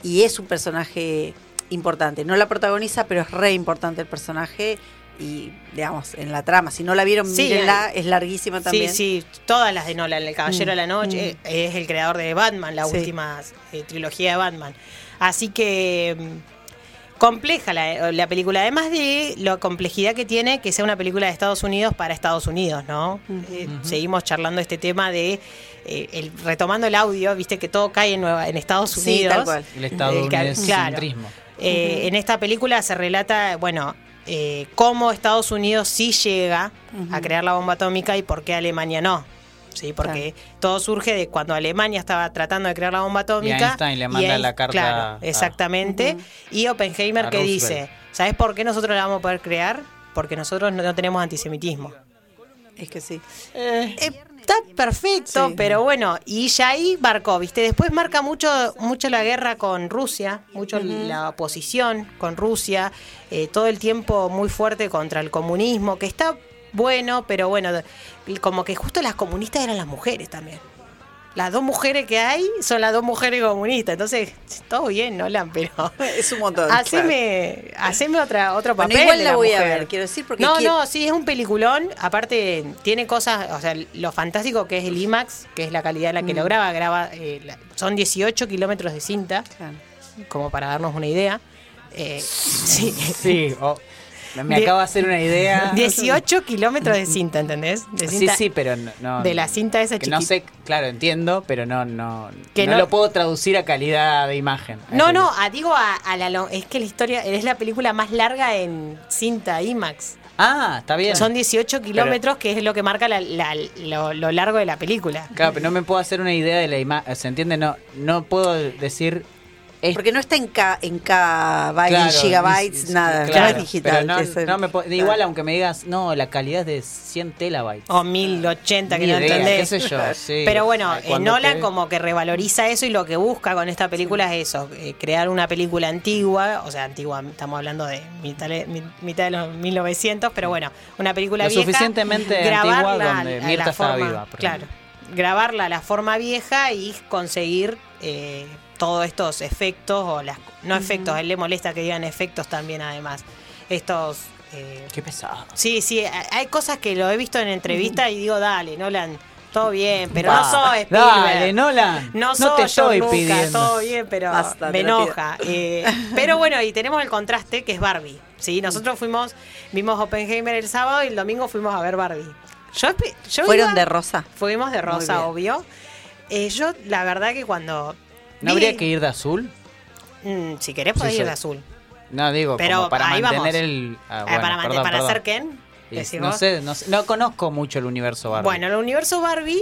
y es un personaje importante. No la protagoniza, pero es re importante el personaje y digamos en la trama. Si no la vieron mírenla es larguísima también. sí sí todas las de Nolan el Caballero de la mm, Noche mm. es el creador de Batman la última eh, trilogía de Batman. Así que mm, compleja la, película además de la complejidad que tiene que sea una película de Estados Unidos para Estados Unidos no eh, seguimos charlando este tema de eh, el, retomando el audio viste que todo cae en, Nueva, en Estados Unidos tal cual. el estadounidense En esta película se relata, bueno, eh, cómo Estados Unidos sí llega a crear la bomba atómica y por qué Alemania no. Sí, porque todo surge de cuando Alemania estaba tratando de crear la bomba atómica. Y Einstein le manda la carta. Claro, exactamente. Y Oppenheimer que dice, ¿sabes por qué nosotros la vamos a poder crear? Porque nosotros no, tenemos antisemitismo. Es que sí. Eh, está perfecto, Sí. pero bueno, y ya ahí marcó, ¿viste? Después marca mucho, mucho la guerra con Rusia, mucho la oposición con Rusia, eh, todo el tiempo muy fuerte contra el comunismo, que está bueno, pero bueno, como que justo las comunistas eran las mujeres también. Las dos mujeres que hay son las dos mujeres comunistas, entonces todo bien, Nolan, pero Es un montón. claro. haceme, haceme otra, otro Bueno, papel. igual de la voy a ver, quiero decir, porque No, quiero- no, sí, es un peliculón. Aparte, tiene cosas, o sea, lo fantástico que es el IMAX, que es la calidad en la que Mm. lo graba. graba eh, la- son 18 kilómetros de cinta, Claro. como para darnos una idea. Eh, sí. Sí, oh, me Die- acabo de hacer una idea. 18 kilómetros de cinta, ¿entendés? De Sí, cinta- sí, pero no, no- de la cinta esa que no chiquita. sé, claro, entiendo, pero no no Que no, no- lo puedo traducir a calidad de imagen. No, no, a- digo a, a la es que la historia es la película más larga en cinta IMAX. Ah, está bien. Son 18 kilómetros, que es lo que marca la- la- lo, lo largo de la película. Claro, pero no me puedo hacer una idea de la imagen, ¿se entiende? No no puedo decir es- Porque no está en K, en K claro, gigabytes, nada, claro, no es digital. no- es el- no me puedo- claro. igual aunque me digas, no, la calidad es de 100 terabytes. O 1080, que no idea, entendés. qué sé yo, sí. Pero bueno, Ay, eh, Nolan te- como que revaloriza eso y lo que busca con esta película es eso, eh, crear una película antigua, o sea, antigua, estamos hablando de mitad, mi- mitad de los 1900, pero bueno, una película Lo vieja. suficientemente grabarla antigua donde Mirta estaba forma- viva, por Claro, grabarla a la forma vieja y conseguir eh, todos estos efectos, o las no efectos, a él le molesta que digan efectos también además. Estos... eh, Qué pesado. Sí, sí, a- hay cosas que lo he visto en entrevistas y digo, dale, Nolan, todo bien, pero Va. no soy Spielberg. Dale, Nolan. No, No soy te estoy Lucas, pidiendo. todo bien, pero Basta, me enoja. Eh, pero bueno, y tenemos el contraste que es Barbie. ¿sí? Nosotros fuimos, vimos Oppenheimer el sábado y el domingo fuimos a ver Barbie. Yo, espe- yo Fueron iba- de rosa. Fuimos de rosa, obvio. Eh, yo, la verdad que cuando... ¿No habría que ir de azul? Mm, si querés podés Sí, ir de azul. No, digo, Pero como para ahí mantener vamos. el... ah, Eh, bueno, para perdón, para perdón. hacer Ken, Y decís no vos. sé, no sé, no conozco mucho el universo Barbie. Bueno, el universo Barbie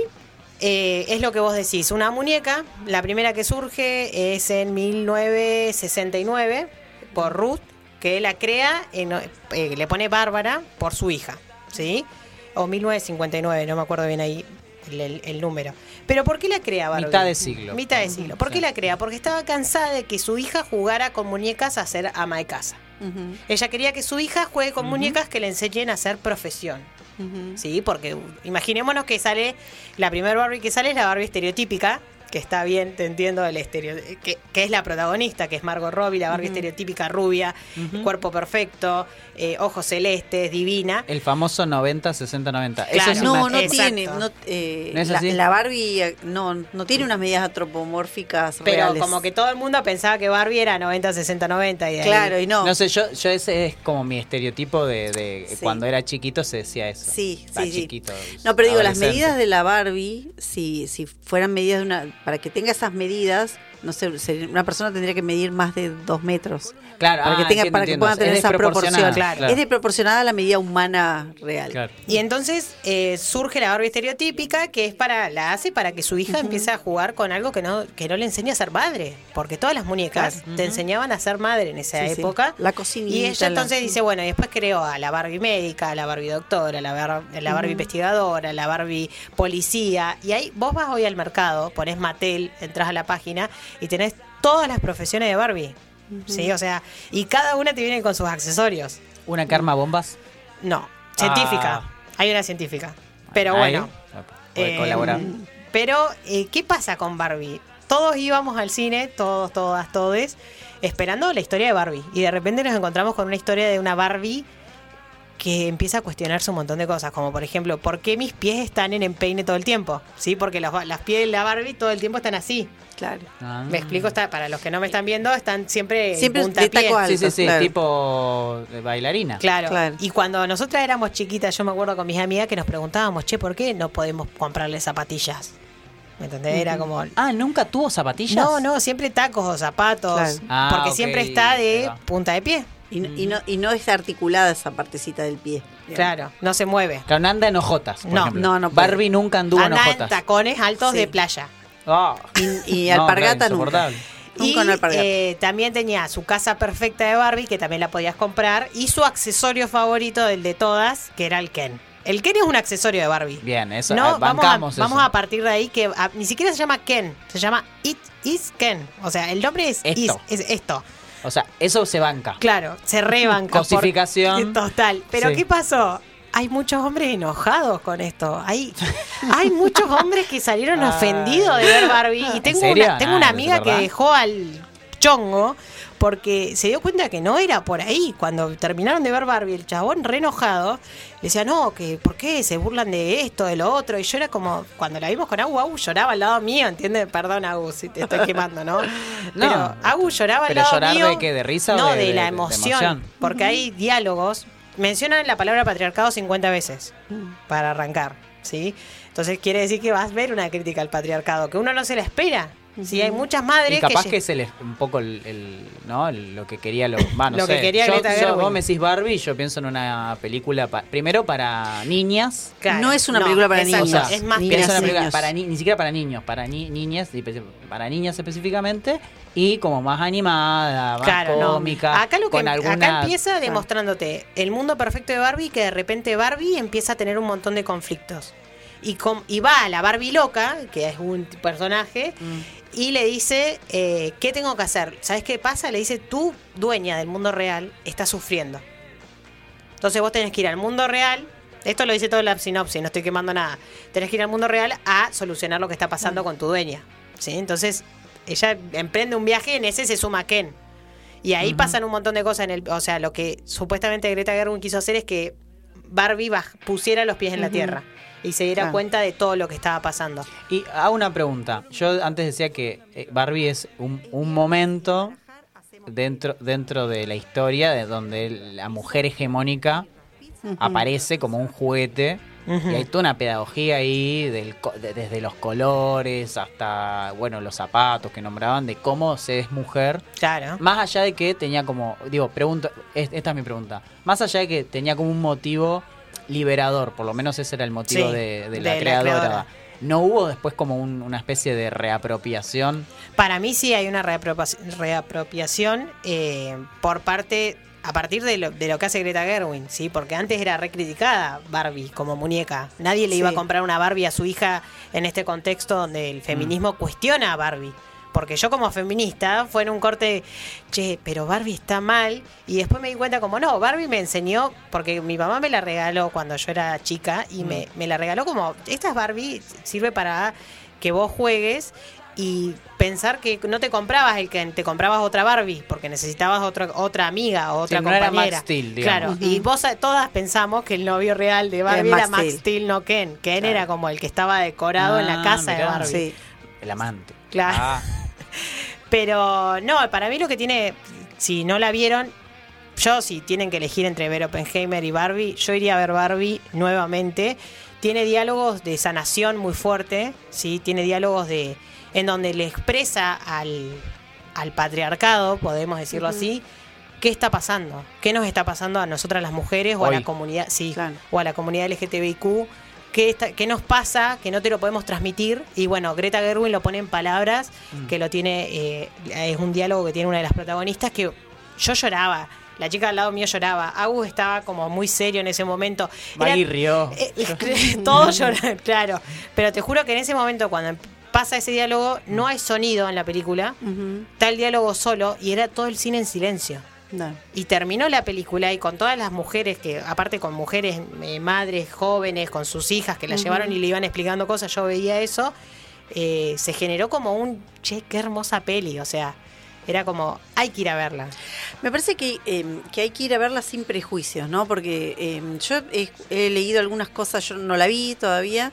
eh, es lo que vos decís, una muñeca. La primera que surge es en 1969 por Ruth, que la crea, en- eh, le pone Bárbara por su hija, ¿sí? O 1959, no me acuerdo bien ahí el, el- el número. Pero ¿por qué la crea Barbie? Mitad de siglo. Mitad de siglo. ¿Por qué la crea? Porque estaba cansada de que su hija jugara con muñecas a ser ama de casa. Ella quería que su hija juegue con muñecas que le enseñen a hacer profesión. Sí, porque imaginémonos que sale, la primera Barbie que sale es la Barbie estereotípica, que está bien, te entiendo, el estereo, que, que es la protagonista, que es Margot Robbie, la Barbie estereotípica rubia, cuerpo perfecto, eh, ojos celestes, divina. El famoso 90, 60, 90. Claro. Eso es No, una- no Exacto. tiene. No, eh, ¿No es la, así? la Barbie eh, no, no tiene unas medidas antropomórficas Pero reales. como que todo el mundo pensaba que Barbie era 90, 60, 90. Y Claro, y no. No sé, yo, yo ese es como mi estereotipo de, de Sí. cuando era chiquito se decía eso. Sí, sí, sí. chiquito, No, pero digo, las medidas de la Barbie, si, si fueran medidas de una. Para que tenga esas medidas, no sé, sería- una persona tendría que medir más de dos metros. Claro, Para que, ah, tenga, entiendo, para que entiendo. puedan tener Es esa proporción. claro. Es desproporcionada a la medida humana real. Claro. Y entonces eh, surge la Barbie estereotípica que es para la hace para que su hija empiece a jugar con algo que no que no le enseña a ser madre, porque todas las muñecas te enseñaban a ser madre en esa Sí, sí. época. La cocinita, Y ella la- entonces dice, bueno, y después creó a la Barbie médica, a la Barbie doctora, a la, Bar- a la Barbie investigadora, a la Barbie policía, y ahí vos vas hoy al mercado, pones Mattel, entras a la página y tenés todas las profesiones de Barbie. ¿Sí? O sea, y cada una te viene con sus accesorios. ¿Una que arma bombas? No, científica. Ah. Hay una científica. Pero Ahí, bueno. Puede eh, colaborar. Pero, eh, ¿qué pasa con Barbie? Todos íbamos al cine, todos, todas, todes, esperando la historia de Barbie. Y de repente nos encontramos con una historia de una Barbie que empieza a cuestionarse un montón de cosas, como por ejemplo, ¿por qué mis pies están en empeine todo el tiempo? Sí, porque los, las pies de la Barbie todo el tiempo están así. Claro. Ah. Me explico, está, para los que no me están viendo, están siempre, en Siempre de puntapié. Sí, sí, sí, claro. tipo de bailarina. Claro. Claro. Y cuando nosotras éramos chiquitas, yo me acuerdo con mis amigas que nos preguntábamos, che, ¿por qué no podemos comprarle zapatillas? ¿Me entendés? Era como... Ah, ¿nunca tuvo zapatillas? No, no, siempre tacos o zapatos. Claro. Ah, porque siempre está de punta de pie. Y, no- y no, y no es articulada esa partecita del pie. Claro, no se mueve. Claro, no anda en ojotas, por No, ejemplo. no, no puede. Barbie nunca anduvo en Anda en ojotas. tacones altos Sí. de playa. Ah. Y, y No, alpargata nunca. insoportable. Y eh, también tenía su casa perfecta de Barbie, que también la podías comprar, y su accesorio favorito, del de todas, que era el Ken. El Ken es un accesorio de Barbie. Bien, eso, no, eh, bancamos vamos, a, vamos eso. a partir de ahí que a- ni siquiera se llama Ken, se llama It is Ken. O sea, el nombre es Esto. is, es esto. O sea, eso se banca. Claro, se rebanca. por- Cosificación. Total. Pero Sí. ¿qué pasó? Hay muchos hombres enojados con esto. Hay, hay muchos hombres que salieron Ay. ofendidos de ver Barbie. Y tengo una, tengo Ah, una ¿es amiga que dejó al chongo porque se dio cuenta que no era por ahí. Cuando terminaron de ver Barbie, el chabón re enojado le decía, no, que ¿por qué se burlan de esto, de lo otro? Y yo era como, cuando la vimos con Agu, Agu lloraba al lado mío, ¿entiendes? Perdón, Agu, si te estoy quemando, ¿no? No. Pero Agu lloraba al ¿Pero lado llorar mío. de qué? ¿De risa o No, de- de, de- la de emoción. emoción? Porque hay diálogos. Mencionan la palabra patriarcado 50 veces para arrancar, ¿sí? Entonces quiere decir que vas a ver una crítica al patriarcado, que uno no se la espera. Sí, hay muchas madres Y capaz que... que, es el, un poco el, el- ¿no? El- lo que quería lo, va, no Lo que sé. quería yo, Greta yo- vos me decís Barbie yo pienso en una película pa- primero para niñas Claro, No es una película para exacto, niños. Es más Niñas, una película niños. para ni, ni siquiera para niños, para ni- niñas, para niñas específicamente y como más animada, más Claro, no. cómica, Acá lo que con alguna acá empieza demostrándote el mundo perfecto de Barbie que de repente Barbie empieza a tener un montón de conflictos. Y, com- y va a la Barbie loca, que es un personaje, Mm. y le dice, eh, ¿qué tengo que hacer? ¿Sabes qué pasa? Le dice, tú, dueña del mundo real, estás sufriendo. Entonces vos tenés que ir al mundo real. Esto lo dice todo en la sinopsis, no estoy quemando nada. Tenés que ir al mundo real a solucionar lo que está pasando con tu dueña. ¿sí? Entonces, ella emprende un viaje, en ese se suma Ken. Y ahí pasan un montón de cosas en el. O sea, lo que supuestamente Greta Gerwig quiso hacer es que Barbie baj- pusiera los pies en la tierra y se diera Claro. cuenta de todo lo que estaba pasando. Y hago una pregunta. Yo antes decía que eh, Barbie es un, un momento dentro, dentro de la historia de donde la mujer hegemónica aparece como un juguete. Y hay toda una pedagogía ahí, del, de- desde los colores hasta, bueno, los zapatos que nombraban, de cómo se es mujer. Claro. Más allá de que tenía como, digo, pregunto, es- esta es mi pregunta. Más allá de que tenía como un motivo liberador, por lo menos ese era el motivo Sí, de, de de la la creadora. ¿No hubo después como un- una especie de reapropiación? Para mí sí hay una reapropi- reapropiación eh, por parte, a partir de lo, de lo que hace Greta Gerwig, ¿sí? Porque antes era recriticada Barbie como muñeca. Nadie le iba a comprar una Barbie a su hija en este contexto donde el feminismo cuestiona a Barbie. Porque yo como feminista fue en un corte, che, pero Barbie está mal. Y después me di cuenta como, no, Barbie me enseñó, porque mi mamá me la regaló cuando yo era chica y me, me la regaló como, esta es Barbie, sirve para que vos juegues y pensar que no te comprabas el que te comprabas otra Barbie porque necesitabas otra otra amiga o otra Sí, no era compañera. Max Steel, digamos. claro, y vos todas pensamos que el novio real de Barbie Max era Max Steel. Steel, no Ken. Ken era como el que estaba decorado en la Ah, casa de. Barbie. Sí. El amante. Claro. Ah, Pero no, para mí lo que tiene, si no la vieron, yo si tienen que elegir entre ver Oppenheimer y Barbie, yo iría a ver Barbie nuevamente. Tiene diálogos de sanación muy fuerte, ¿sí? Tiene diálogos de en donde le expresa al, al patriarcado, podemos decirlo así, qué está pasando, qué nos está pasando a nosotras las mujeres o a la comunidad, sí, Claro. o a la comunidad LGTBIQ. ¿Qué, está- qué nos pasa que no te lo podemos transmitir? Y bueno, Greta Gerwig lo pone en palabras, que lo tiene, eh, es un diálogo que tiene una de las protagonistas que yo lloraba. La chica al lado mío lloraba. Agus estaba como muy serio en ese momento. Era- Maggie rió. eh, todos lloran, claro. Pero te juro que en ese momento, cuando pasa ese diálogo, no hay sonido en la película. Está el diálogo solo y era todo el cine en silencio. No. Y terminó la película y con todas las mujeres que, aparte con mujeres, eh, madres jóvenes, con sus hijas que la llevaron y le iban explicando cosas, yo veía eso, eh, se generó como un, che, qué hermosa peli, o sea, era como, hay que ir a verla. Me parece que, eh, que hay que ir a verla sin prejuicios, ¿no? Porque eh, yo he, he leído algunas cosas, yo no la vi todavía.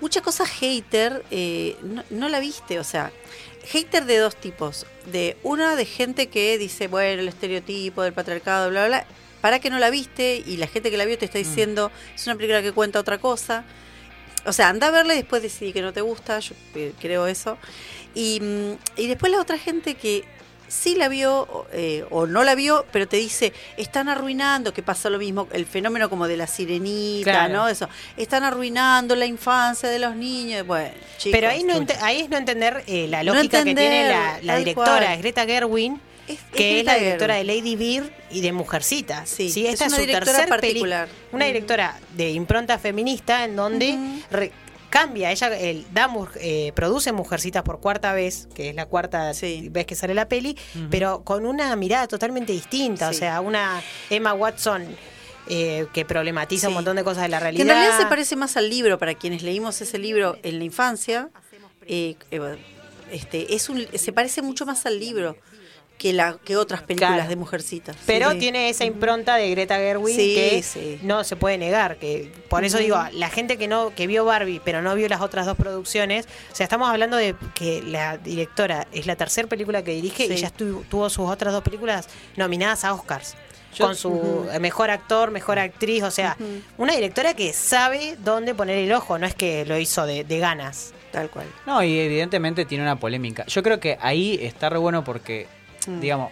Muchas cosas hater, eh, no, no la viste, o sea, hater de dos tipos. De una de gente que dice, bueno, el estereotipo del patriarcado, bla, bla, bla. Para que no la viste y la gente que la vio te está diciendo, es una película que cuenta otra cosa. O sea, anda a verla y después decidí que no te gusta, yo eh, creo eso. Y, mm, y después la otra gente que sí la vio o, eh, o no la vio, pero te dice, están arruinando, que pasó lo mismo, el fenómeno como de la sirenita, Claro. ¿no? Eso, están arruinando la infancia de los niños. Bueno, chicos, Pero ahí, no ahí es no entender eh, la No lógica que tiene la, directora, cual. Greta Gerwig, que es, la directora de Lady Bird y de Mujercitas. Sí, esta es su directora particular. Una directora de impronta feminista en donde re- cambia, ella el, da, eh, produce Mujercitas por cuarta vez, que es la cuarta Sí. vez que sale la peli, pero con una mirada totalmente distinta, o sea, una Emma Watson eh, que problematiza un montón de cosas de la Que realidad. en realidad. se parece más al libro, para quienes leímos ese libro en la infancia, eh, eh, este, es un, se parece mucho más al libro que, la, que otras películas Claro. de Mujercitas. Pero Sí. tiene esa impronta de Greta Gerwig Sí, que sí. no se puede negar. que Por eso digo, la gente que no que vio Barbie pero no vio las otras dos producciones, o sea, estamos hablando de que la directora es la tercera película que dirige y ya tuvo sus otras dos películas nominadas a Oscars. Yo- con su eh, mejor actor, mejor actriz, o sea, una directora que sabe dónde poner el ojo, no es que lo hizo de, de ganas. Tal cual. No, y evidentemente tiene una polémica. Yo creo que ahí está re bueno porque, Mm. digamos,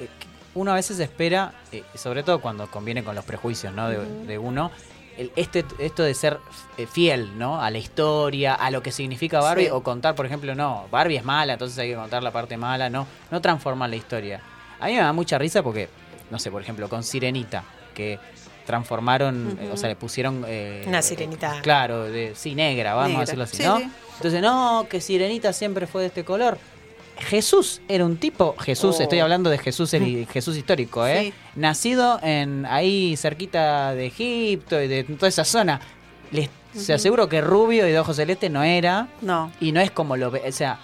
eh, uno a veces espera, eh, sobre todo cuando conviene con los prejuicios ¿no? de, de uno, el- este, esto de ser eh, fiel ¿no? a la historia, a lo que significa Barbie, Sí. o contar, por ejemplo, no, Barbie es mala, entonces hay que contar la parte mala, no, no transformar la historia. A mí me da mucha risa porque, no sé, por ejemplo, con Sirenita, que transformaron, eh, o sea, le pusieron... eh, Una sirenita. Claro, de, sí, negra, vamos Negra. a decirlo así, Sí, ¿no? sí. Entonces, no, que Sirenita siempre fue de este color. Jesús era un tipo, Jesús, Oh. estoy hablando de Jesús, el Jesús histórico, ¿eh? Sí. Nacido en ahí cerquita de Egipto y de toda esa zona. Les, Se aseguro que rubio y de ojos celeste no era. No. Y no es como lo ve, o sea,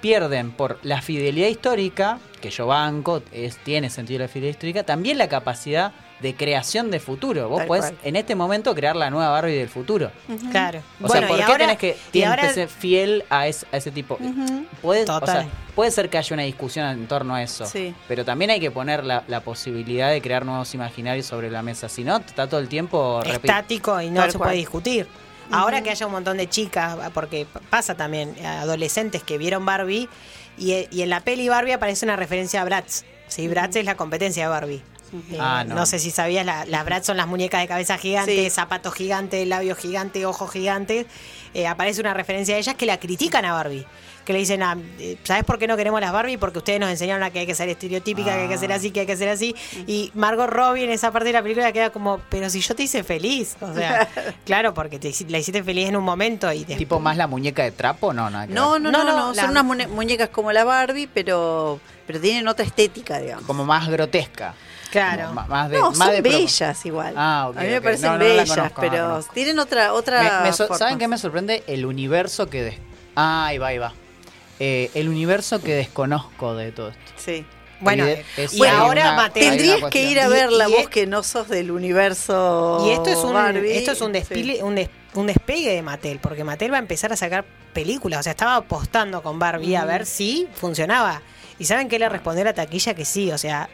pierden por la fidelidad histórica, que yo banco, es, tiene sentido la fidelidad histórica, también la capacidad de creación de futuro. Vos Tal podés cual. en este momento crear la nueva Barbie del futuro. Claro. O sea, ¿por qué ahora- tenés que, y tienes ahora- que ser fiel a, es- a ese tipo? Puede, o Total. sea, puede ser que haya una discusión en torno a eso, Sí. pero también hay que poner la, la posibilidad de crear nuevos imaginarios sobre la mesa. Si no, está todo el tiempo... estático y no Tal se cual. puede discutir. Ahora que haya un montón de chicas, porque pasa también, adolescentes que vieron Barbie y, y en la peli Barbie aparece una referencia a Bratz. Sí, Bratz es la competencia de Barbie. Eh, Ah, no. no. sé si sabías, la- las Bratz son las muñecas de cabeza gigante, Sí. zapatos gigantes, labios gigantes, ojos gigantes. Eh, aparece una referencia a ellas que la critican a Barbie. Que le dicen, ah, eh, ¿sabes por qué no queremos las Barbie? Porque ustedes nos enseñaron a que hay que ser estereotípica, que hay que ser Ah. así, que hay que ser así. Y Margot Robbie en esa parte de la película queda como, pero si yo te hice feliz. O sea, claro, porque te, la hiciste feliz en un momento y después Tipo más la muñeca de trapo, no, No, no, No, no, no, no, la- Son unas muñe- muñecas como la Barbie, pero, pero tienen otra estética, digamos. Como más grotesca. Claro. Como ma- más de, no, más son de bellas igual. Ah, ok, a mí me parecen No, no, bellas, conozco, pero tienen otra otra Me- me so- forma. ¿Saben qué me sorprende? El universo que... des- Ah, ahí va, ahí va. Eh, el universo que desconozco de todo esto. Sí. Bueno, es- y hay ahora una- Tendrías que ir a Y- verla y vos es- que no sos del universo Y esto es un, Barbie. esto es un, despile, Sí. un, des- un despegue de Mattel, porque Mattel va a empezar a sacar películas. O sea, estaba apostando con Barbie a ver si funcionaba. ¿Y saben qué le respondió la taquilla? Que sí, o sea,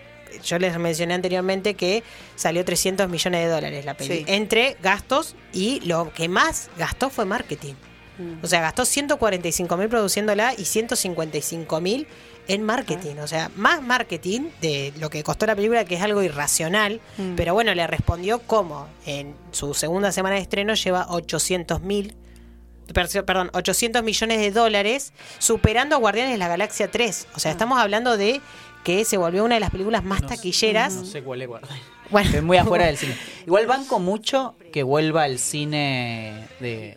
yo les mencioné anteriormente que salió 300 millones de dólares la peli. Sí. Entre gastos y lo que más gastó fue marketing. Mm. O sea, gastó 145 mil produciéndola y 155 mil en marketing. O sea, más marketing de lo que costó la película, que es algo irracional. Mm. Pero bueno, le respondió cómo en su segunda semana de estreno lleva 800 mil. Perdón, 800 millones de dólares, superando a Guardianes de la Galaxia 3. O sea, estamos hablando de que se volvió una de las películas más No- taquilleras. No sé cuál es. Bueno. Estoy muy afuera del cine. Igual banco mucho que vuelva al cine de.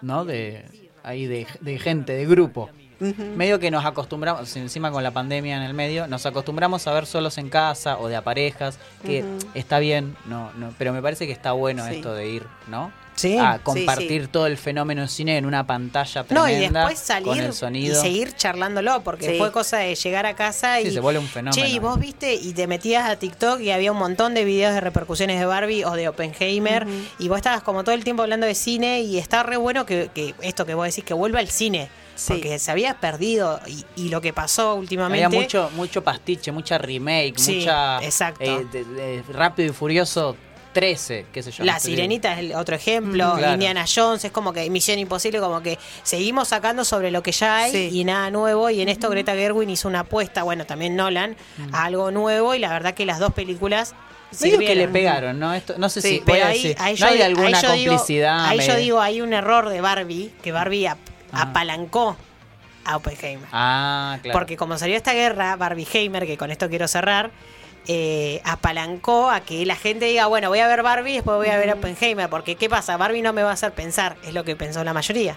¿No? De. Ahí de, de gente, de grupo. Medio que nos acostumbramos, encima con la pandemia en el medio, nos acostumbramos a ver solos en casa o de a parejas, que está bien, no, no, pero me parece que está bueno Sí. esto de ir, ¿no? Sí. A compartir sí. todo el fenómeno cine en una pantalla No, tremenda y después salir con el y sonido. seguir charlándolo, porque fue cosa de llegar a casa y. se vuelve un fenómeno. Che, y vos viste, y te metías a TikTok y había un montón de videos de repercusiones de Barbie o de Oppenheimer, y vos estabas como todo el tiempo hablando de cine, y está re bueno que, que esto que vos decís, que vuelva al cine. Sí. Porque se había perdido, y, y lo que pasó últimamente. Había mucho, mucho pastiche, mucha remake, Sí, mucha. exacto. eh, de- de Rápido y Furioso 13, qué sé yo. La. Sirenita es el otro ejemplo, Mm, claro. Indiana Jones es como que Misión Imposible, como que seguimos sacando sobre lo que ya hay Sí. y nada nuevo. Y en esto Greta Gerwig hizo una apuesta, bueno, también Nolan, a algo nuevo. Y la verdad que las dos películas Medio que le pegaron, ¿no? Esto, no sé Sí, si. voy Pero a ahí, decir, ahí no yo, hay ahí alguna digo- complicidad. ahí yo digo, hay un error de Barbie, que Barbie ap- Ah. apalancó a Oppenheimer. Ah, claro. Porque como salió esta guerra, Barbie Heimer, que con esto quiero cerrar, eh, apalancó a que la gente diga, bueno, voy a ver Barbie y después voy a ver Oppenheimer. Porque, ¿qué pasa? Barbie no me va a hacer pensar, es lo que pensó la mayoría.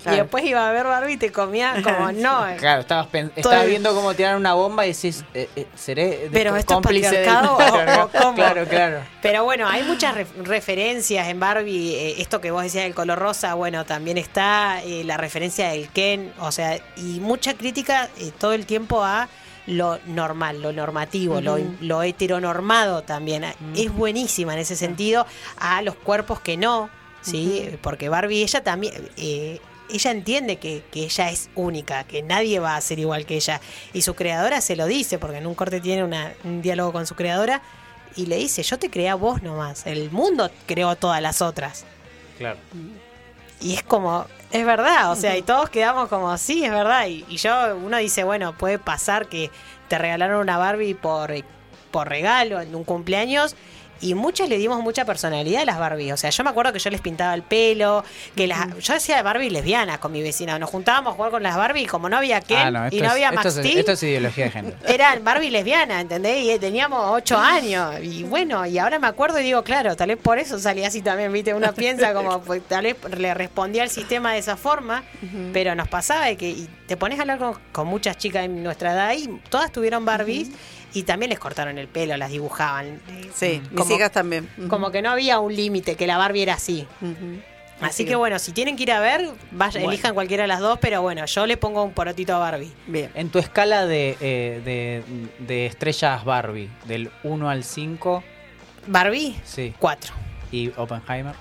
Claro. Y después iba a ver Barbie y te comía como, no. Claro, estabas, estabas viendo cómo tirar una bomba y decís, eh, eh, ¿seré de- Pero esto es cómplice del patriarcado o- patriarcado? o cómo? Claro, claro. Pero bueno, hay muchas ref- referencias en Barbie. eh, esto que vos decías del color rosa, bueno, también está eh, la referencia del Ken. O sea, y mucha crítica eh, todo el tiempo a lo normal, lo normativo, lo, lo heteronormado también. Es buenísima en ese sentido a los cuerpos que no, ¿sí? Porque Barbie, ella también... eh, ella entiende que, que ella es única, que nadie va a ser igual que ella. Y su creadora se lo dice, porque en un corte tiene una- un diálogo con su creadora y le dice, yo te creé a vos nomás, el mundo creó a todas las otras. Claro. Y es como, es verdad, o sea, y todos quedamos como, sí, es verdad. Y, y yo, uno dice, bueno, puede pasar que te regalaron una Barbie por, por regalo en un cumpleaños. Y muchas le dimos mucha personalidad a las Barbie. O sea, yo me acuerdo que yo les pintaba el pelo, que las, yo decía Barbie lesbiana con mi vecina. Nos juntábamos a jugar con las Barbie y como no había Ken Ah, no, esto y no es- había esto Max es, Steel, esto es ideología de género. era Barbie lesbiana, ¿entendés? Y teníamos ocho años. Y bueno, y ahora me acuerdo y digo, claro, tal vez por eso salí así también, ¿viste? Uno piensa como, pues, tal vez le respondía al sistema de esa forma, pero nos pasaba de que y te pones a hablar con, con muchas chicas de nuestra edad y todas tuvieron Barbies y también les cortaron el pelo, las dibujaban. Sí, mis Como- hijas también. Como que no había un límite, que la Barbie era así. Así que bueno, si tienen que ir a ver, vaya, Bueno. elijan cualquiera de las dos, pero bueno, yo le pongo un porotito a Barbie. Bien. En tu escala de, eh, de, de estrellas Barbie, del 1 al 5, Barbie, sí. cuatro. Y Oppenheimer.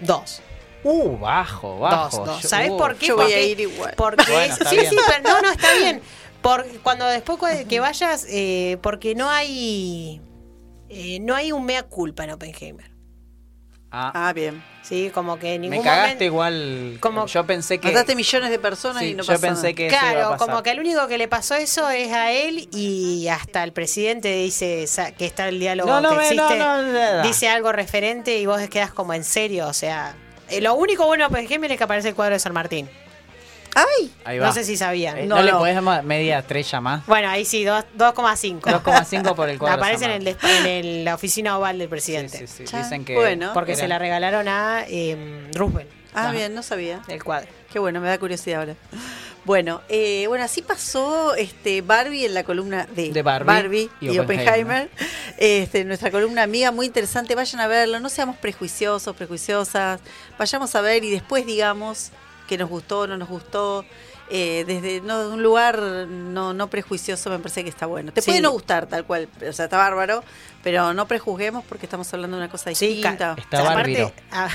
Dos. Uh, bajo, bajo. Dos, dos. Yo- ¿Sabes uh, por qué? Yo voy a ir igual. Porque Bueno, sí, bien. sí, pero no, no está bien. Por, cuando después que vayas, eh, porque no hay eh, no hay un mea culpa en Oppenheimer. Ah, Ah, bien. Sí, como que en ningún me cagaste momento. igual. Como- yo pensé que. Mataste millones de personas Sí, y no yo pasó pensé nada. que eso iba a Claro, pasar. como que el único que le pasó eso es a él y hasta el presidente dice sa- que está el diálogo No, no, que existe, no, no, nada. dice algo referente y vos quedás como en serio, o sea, eh, lo único bueno de Oppenheimer es que aparece el cuadro de San Martín. ¡Ay! Ahí va. No sé si sabían. Eh, No, no, le no. podés dar media estrella más. Bueno, ahí sí, dos- 2,5. 2,5 por el cuadro. Aparece en, el, en la oficina oval del presidente. Sí, sí, sí. Dicen que. Bueno. Porque era- se la regalaron a eh, Roosevelt, Ah, Ajá. bien, no sabía. el cuadro. Qué bueno, me da curiosidad ahora. Bueno, eh, bueno, así pasó este Barbie en la columna de, De Barbie y y, Oppenheimer. Este, nuestra columna amiga, muy interesante. Vayan a verlo, no seamos prejuiciosos, prejuiciosas. Vayamos a ver y después digamos que nos gustó, no nos gustó. Eh, desde no, un lugar no, no prejuicioso me parece que está bueno. Te Sí. puede no gustar tal cual, o sea, está bárbaro, pero no prejuzguemos porque estamos hablando de una cosa Sí, distinta. ca- Está aparte, a-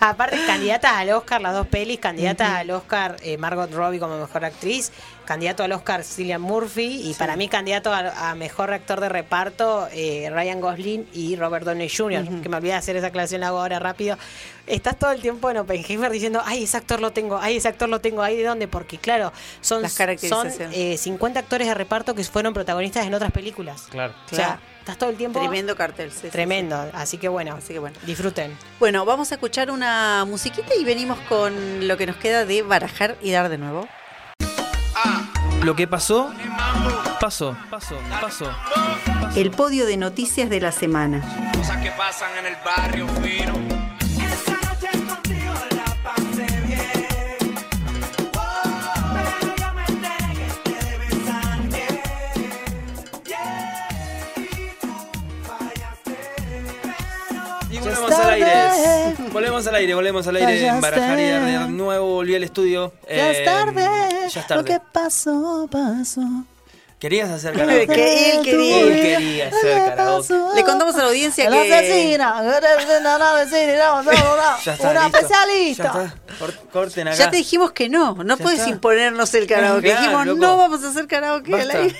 aparte, candidatas al Oscar, las dos pelis, candidatas al Oscar eh, Margot Robbie como mejor actriz, candidato al Oscar Cillian Murphy y para mí candidato a, a mejor actor de reparto eh, Ryan Gosling y Robert Downey Jr., que me olvidé de hacer esa aclaración, la hago ahora rápido. Estás todo el tiempo en Oppenheimer diciendo, ay, ese actor lo tengo, ay, ese actor lo tengo, ay, ¿de dónde? Porque claro, son, Las son eh, 50 actores de reparto que fueron protagonistas en otras películas. Claro. O sea, Claro. Estás todo el tiempo... Tremendo cartel. sí, sí, sí. Tremendo, así que bueno, Así que bueno. disfruten. Bueno, vamos a escuchar una musiquita y venimos con lo que nos queda de barajar y dar de nuevo. Lo que pasó, pasó, pasó, pasó. El podio de noticias de la semana. Cosas que pasan en el barrio fino. Volvemos al aire. Volvemos al aire, volvemos al aire en Barajar y de nuevo. Volví al estudio. Ya es Eh, tarde. Ya es tarde. pasó, pasó. ¿Querías hacer karaoke? Que él quería. Él quería hacer karaoke. Le contamos a la audiencia La que. asesina, una vecina, Ya está, una listo. especialista. Ya está. Corten acá. Ya te dijimos que no, no Ya puedes está. imponernos el karaoke. Claro, dijimos, loco. no vamos a hacer karaoke al Basta. aire.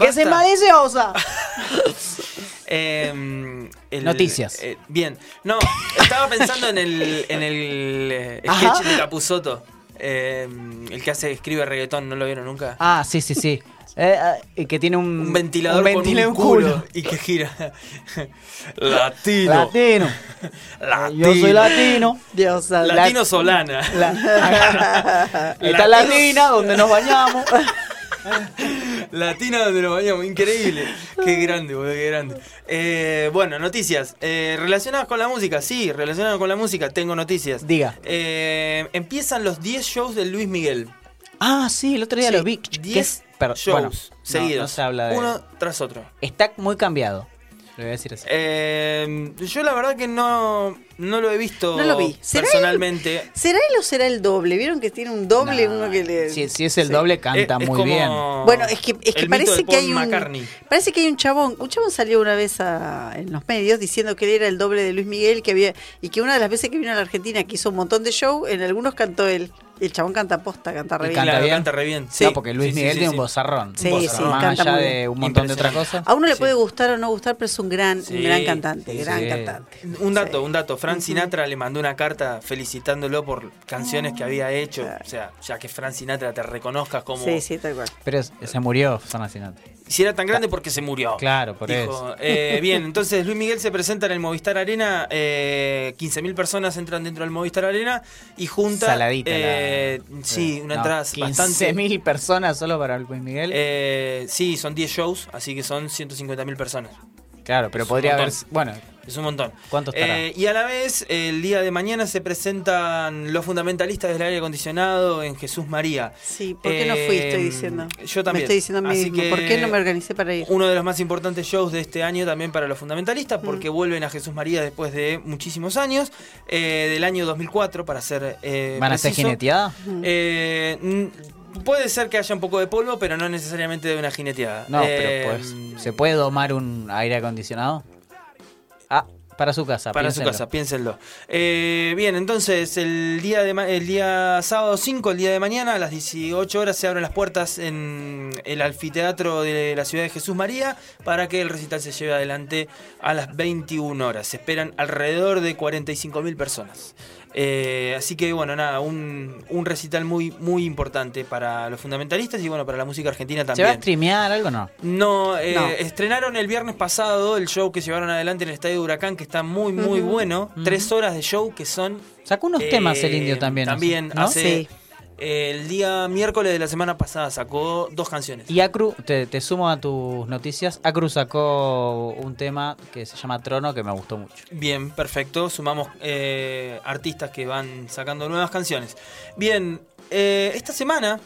Que se Basta. maliciosa. Eh, el- Noticias. eh, bien. No, estaba pensando en el, en el eh, Ajá. sketch de Capuzoto. Eh, el que hace, escribe reggaetón, ¿no lo vieron nunca? Ah, sí, sí, sí. Eh, eh, que tiene un, un ventilador un con ventila- un culo, y que gira. latino. Latino. Latino. Yo soy latino. Dios. Latino Solana. La- Latino- Esta latina donde nos bañamos. Latina donde nos bañamos, increíble. Qué grande, boludo, qué grande. Eh, bueno, noticias. Eh, relacionadas con la música, sí, relacionadas con la música, tengo noticias. Diga. Eh, empiezan los 10 shows de Luis Miguel. Ah, sí, el otro día Sí, lo vi. ¿Qué 10 es? Pero, shows bueno, no, seguidos. No, se habla de. Uno tras otro. Está muy cambiado. Le voy a decir así. Eh, yo la verdad que no, no lo he visto No lo vi. ¿Será personalmente. ¿Será él o será el doble? ¿Vieron que tiene un doble? Nah, uno que le. si, si es el Sí. doble, canta Es- es muy como bien. Bueno, es que, es que el parece que hay un. McCartney. Parece que hay un chabón. Un chabón salió una vez a- en los medios diciendo que él era el doble de Luis Miguel que había y que una de las veces que vino a la Argentina que hizo un montón de show, en algunos cantó él. El chabón canta posta, canta re bien. canta Claro, bien. canta re bien. No, Sí. porque Luis Sí, Miguel sí, tiene un vozarrón. Sí, Un sí. Más canta allá muy de un montón de otras cosas. A uno le Sí. puede gustar o no gustar, pero es un gran, Sí, un gran cantante, sí, gran cantante. Un dato, Sí. un dato. Frank Sinatra le mandó una carta felicitándolo por canciones que había hecho. Claro. O sea, ya que Frank Sinatra te reconozcas como. Sí, sí, tal cual. Pero se murió Fernando Sinatra. Si era tan grande porque se murió. Claro, por Dijo, eso. eh, bien, entonces Luis Miguel se presenta en el Movistar Arena. Eh, 15.000 personas entran dentro del Movistar Arena y junta. Saladita. la- eh, sí, una No, entrada bastante. 15.000 personas solo para Luis Miguel. Eh, sí, son 10 shows, así que son 150.000 personas. Claro, pero es podría haber. Bueno, Es un montón. ¿Cuánto estará? Eh, y a la vez, el día de mañana se presentan los fundamentalistas del aire acondicionado en Jesús María. Sí, ¿por qué no fui? Estoy Eh, diciendo. Yo también. Me estoy diciendo a mí Así mismo. que ¿Por qué no me organicé para ir? Uno de los más importantes shows de este año también para los fundamentalistas, Mm. porque vuelven a Jesús María después de muchísimos años, eh, del año 2004, para ser. eh, ¿van a ser preciso. jineteadas? Eh, puede ser que haya un poco de polvo, pero no necesariamente de una jineteada. No, Eh, pero pues. ¿Se puede domar un aire acondicionado? Ah, para su casa. Para su casa, piénsenlo. Eh, bien, entonces el día, de el día sábado 5, el día de mañana, a las 18 horas se abren las puertas en el anfiteatro de la ciudad de Jesús María para que el recital se lleve adelante a las 21 horas. Se esperan alrededor de 45.000 personas. Eh, así que bueno, nada, un, un recital muy, muy importante para los fundamentalistas y bueno, para la música argentina ¿Se va a también. streamear algo o no? No, eh, No. estrenaron el viernes pasado el show que llevaron adelante en el Estadio de Huracán, que está muy, muy bueno. Tres horas de show que son... Sacó unos eh, temas el indio también. ¿no? También ¿no? hace... Sí. El día miércoles de la semana pasada sacó dos canciones. Y Acru, te, te sumo a tus noticias. Acru sacó un tema que se llama Trono que me gustó mucho. Bien, perfecto. Sumamos eh, artistas que van sacando nuevas canciones. Bien, eh, esta semana,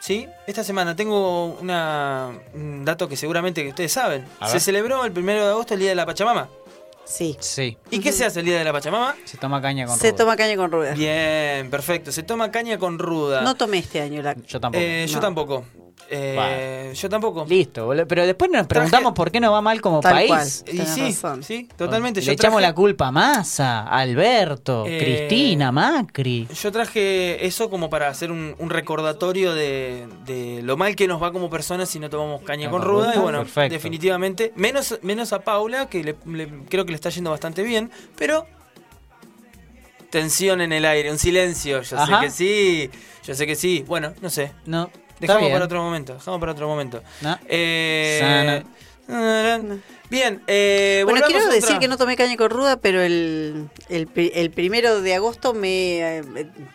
¿sí? Esta semana tengo una, un dato que seguramente que ustedes saben. Se celebró el primero de agosto el Día de la Pachamama. Sí. Sí. ¿Y qué se hace el Día de la Pachamama? Se toma caña con Se ruda. toma caña con ruedas. Bien, perfecto. Se toma caña con ruda. No tomé este año la. Yo tampoco. Eh, yo tampoco. Eh, Yo tampoco. Listo, boludo. pero después nos preguntamos por qué nos va mal como Tal país. cual. Y sí, razón. sí, totalmente. Le Yo echamos traje- la culpa a Massa, Alberto, Eh, Cristina, Macri. Yo traje eso como para hacer un, un recordatorio de, de lo mal que nos va como personas si no tomamos caña con ruda. Y bueno, Perfecto. definitivamente, menos, menos a Paula, que le- le- creo que le está yendo bastante bien, pero tensión en el aire, un silencio. Yo Ajá. sé que sí, yo sé que sí. Bueno, no sé. No, Dejamos para otro momento, dejamos para otro momento. No. Eh, Bien, eh, Bueno, quiero decir otra- que no tomé caña con ruda, pero el, el, pri- el primero de agosto me eh,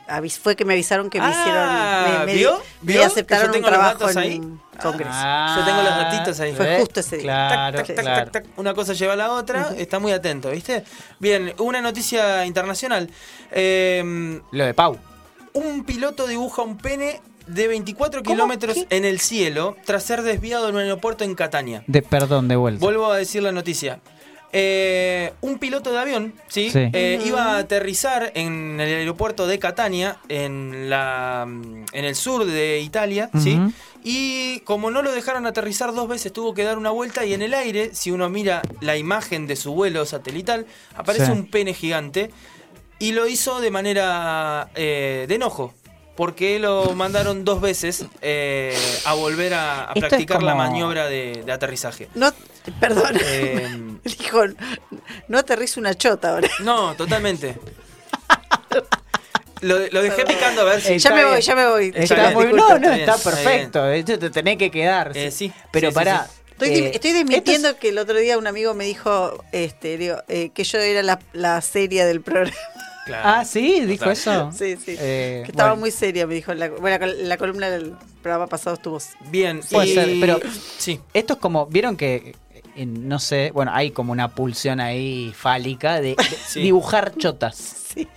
avis- fue que me avisaron que me Ah, hicieron. Me, me- ¿vio? me ¿Vio? aceptaron un los trabajo datos ahí. en Congreso. Ah, Yo tengo los datitos ahí. Fue ¿ves? justo ese día. Claro, Tac, tac, tac, claro. tac, tac. Una cosa lleva a la otra, está muy atento, ¿viste? Bien, una noticia internacional. Eh, Lo de Pau. un piloto dibuja un pene de 24 kilómetros ¿Qué? en el cielo tras ser desviado en un aeropuerto en Catania. De, perdón, de vuelta. Vuelvo a decir la noticia. Eh, un piloto de avión, ¿sí? Sí. Eh, iba a aterrizar en el aeropuerto de Catania, en, la, en el sur de Italia, ¿sí? Y como no lo dejaron aterrizar dos veces, tuvo que dar una vuelta y en el aire, si uno mira la imagen de su vuelo satelital, aparece Sí. un pene gigante y lo hizo de manera eh, de enojo. Porque lo mandaron dos veces eh, a volver a, practicar la maniobra de, de aterrizaje. No, perdón. Eh, Dijo, no aterrizo una chota ahora. no, totalmente. Lo, lo dejé picando a ver si. Ya me voy, ya me voy. Está muy, no, está no, bien, está está perfecto. De hecho, te tenés que quedar. Eh, sí, Pero sí, sí, pará. sí. Estoy, eh, estoy desmintiendo es- que el otro día un amigo me dijo este, digo, eh, que yo era la, la seria del programa. Claro. Ah, sí, dijo eso. Sí, sí. Eh, que estaba bueno. muy seria, me dijo. La, bueno, la, la columna del programa pasado estuvo. Bien, Puede y- ser, pero- Sí. Esto es como, vieron que, no sé, bueno, hay como una pulsión ahí fálica de, de Sí. dibujar chotas,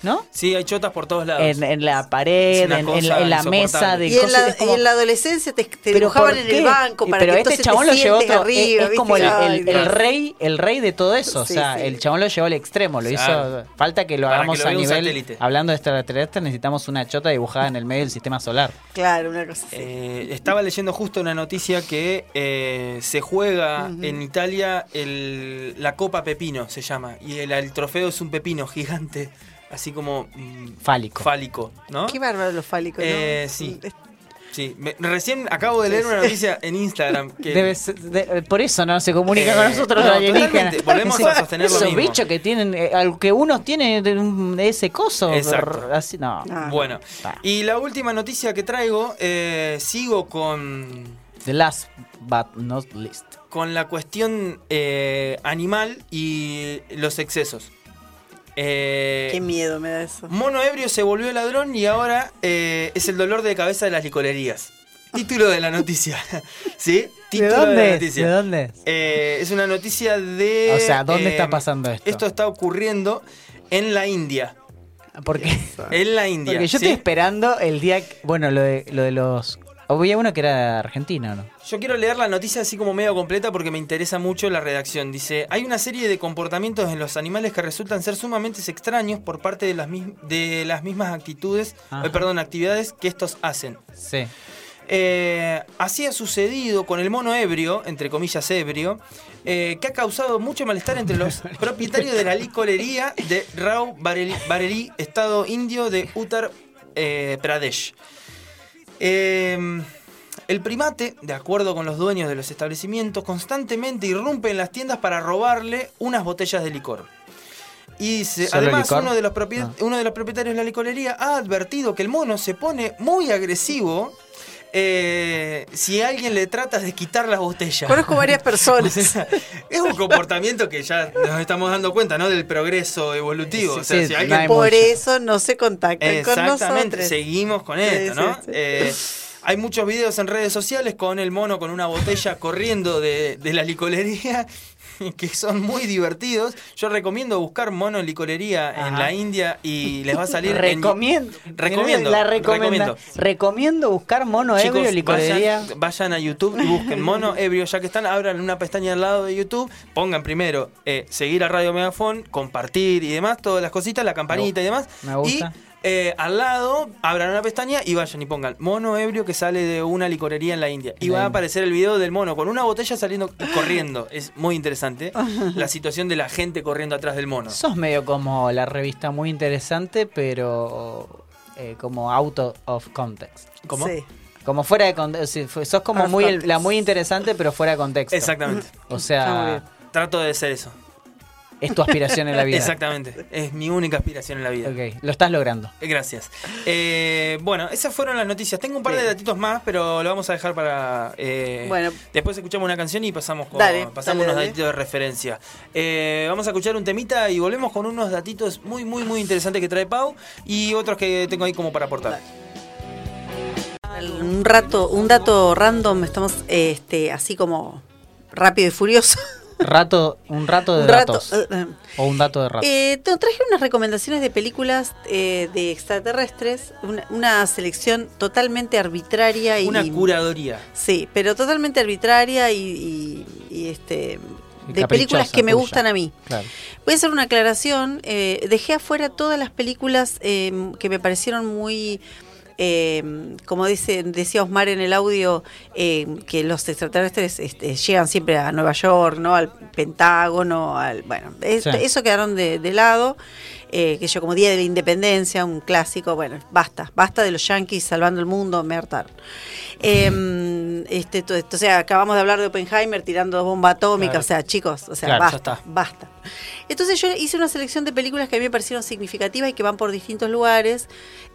¿no? Sí, hay chotas por todos lados. En, en la pared, en, en la, cosa en la mesa de Y en, cosas. la, como- y en la adolescencia te, te ¿Pero dibujaban en el banco para pero que este chabón te lo llevó otro, arriba. es, como el, rey el rey de todo eso Sí, o sea sí. el chabón lo llevó al extremo lo Claro. hizo falta que lo Para que hagamos lo a nivel satélite. hablando de extraterrestres necesitamos una chota dibujada en el medio del sistema solar Claro, una cosa así. Eh, estaba leyendo justo una noticia que eh, se juega en Italia el- la Copa Pepino, se llama. Y el, el trofeo es un pepino gigante, así como mm, Fálico. fálico, ¿no? Qué bárbaro los fálicos, ¿no? Eh, sí. Es- Sí, me- recién acabo de leer una noticia en Instagram que Debe ser- de- por eso no se comunica Eh, con nosotros no, alienígenas. Volvemos a sostener lo Esos mismo. bichos que tienen, eh, al que uno tiene de, un- de ese coso. Exacto. Así, no. Ah, Bueno, Ah. y la última noticia que traigo, eh, sigo con, The last but not least. con la cuestión eh, animal y los excesos. Eh, Qué miedo me da eso. Mono ebrio se volvió ladrón y ahora eh, es el dolor de cabeza de las licorerías. Título de la noticia. ¿Sí? ¿De Título la dónde es? noticia. ¿De dónde es? Eh, es una noticia de. O sea, ¿dónde eh, está pasando esto? Esto está ocurriendo en la India. Porque, En la India. porque yo ¿sí? estoy esperando el día. que- Bueno, lo de, lo de los. Había uno que era argentino, ¿no? Yo quiero leer la noticia así como medio completa porque me interesa mucho la redacción. Dice, hay una serie de comportamientos en los animales que resultan ser sumamente extraños por parte de las, de las mismas actitudes, eh, perdón, actividades que estos hacen. Sí. Eh, así ha sucedido con el mono ebrio, entre comillas ebrio, eh, que ha causado mucho malestar entre los propietarios de la licorería de Rao Bareli, Bareli, estado indio de Uttar eh, Pradesh. Eh, el primate, de acuerdo con los dueños de los establecimientos, constantemente irrumpe en las tiendas para robarle unas botellas de licor. Y dice, ¿Solo además licor? uno de, los Ah. uno de los propietarios de la licorería ha advertido que el mono se pone muy agresivo eh, si alguien le trata de quitar las botellas. Conozco varias O personas. sea, es un comportamiento que ya nos estamos dando cuenta, ¿no? Del progreso evolutivo. Sí, o sea, sí, si no alguien hay Por eso no se contactan con Exactamente, nosotros. seguimos con esto, sí, ¿no? sí. Eh, hay muchos videos en redes sociales con el mono con una botella corriendo de, de la licorería que son muy divertidos. Yo recomiendo buscar mono en licorería en la India y les va a salir en- Recomiendo. Recomiendo, La recomiendo. Recomiendo buscar mono Chicos, ebrio licorería. vayan, vayan a YouTube y busquen mono ebrio. Ya que están, abran una pestaña al lado de YouTube. Pongan primero eh, seguir a Radio Megafon, compartir y demás, todas las cositas, la campanita y demás. Me gusta. Y eh, al lado abran una pestaña y vayan y pongan mono ebrio que sale de una licorería en la India. Y va a aparecer el video del mono con una botella saliendo y corriendo. Es muy interesante la situación de la gente corriendo atrás del mono. Sos medio como la revista muy interesante, pero eh, como out of context. ¿Cómo? Sí. Como fuera de contexto. Sos como muy la muy interesante, pero fuera de contexto. Exactamente. O Está muy bien. sea, Trato de ser eso. Es tu aspiración en la vida. Exactamente. Es mi única aspiración en la vida. Ok, lo estás logrando. Gracias. Eh, bueno, esas fueron las noticias. Tengo un par de datitos más, pero lo vamos a dejar para. eh, Bueno. Después escuchamos una canción y pasamos, con, Dale, pasamos dale, unos dale. datitos de referencia. Eh, vamos a escuchar un temita y volvemos con unos datitos muy, muy, muy interesantes que trae Pau y otros que tengo ahí como para aportar. Un rato, un dato random, estamos este, así como rápido y furioso. Rato, un rato de Un rato, datos. eh, eh. O un dato de rato. Eh, te traje unas recomendaciones de películas eh, de extraterrestres, una, una selección totalmente arbitraria y Una curadoría. sí, pero totalmente arbitraria y, y- y, este de películas que me tuya. gustan a mí. Claro. Voy a hacer una aclaración. eh, dejé afuera todas las películas eh, que me parecieron muy. Eh, como dice, decía Osmar en el audio, eh, que los extraterrestres este, llegan siempre a Nueva York, ¿no? Al Pentágono, al. Bueno, es- Sí. eso quedaron de, de lado. Eh, que yo, como Día de la Independencia, un clásico, bueno, basta, basta de los yankees salvando el mundo, me hartaron. Eh, este, o sea, acabamos de hablar de Oppenheimer tirando bomba atómica, Claro. o sea, chicos, o sea, Claro, basta, basta. Entonces yo hice una selección de películas que a mí me parecieron significativas y que van por distintos lugares.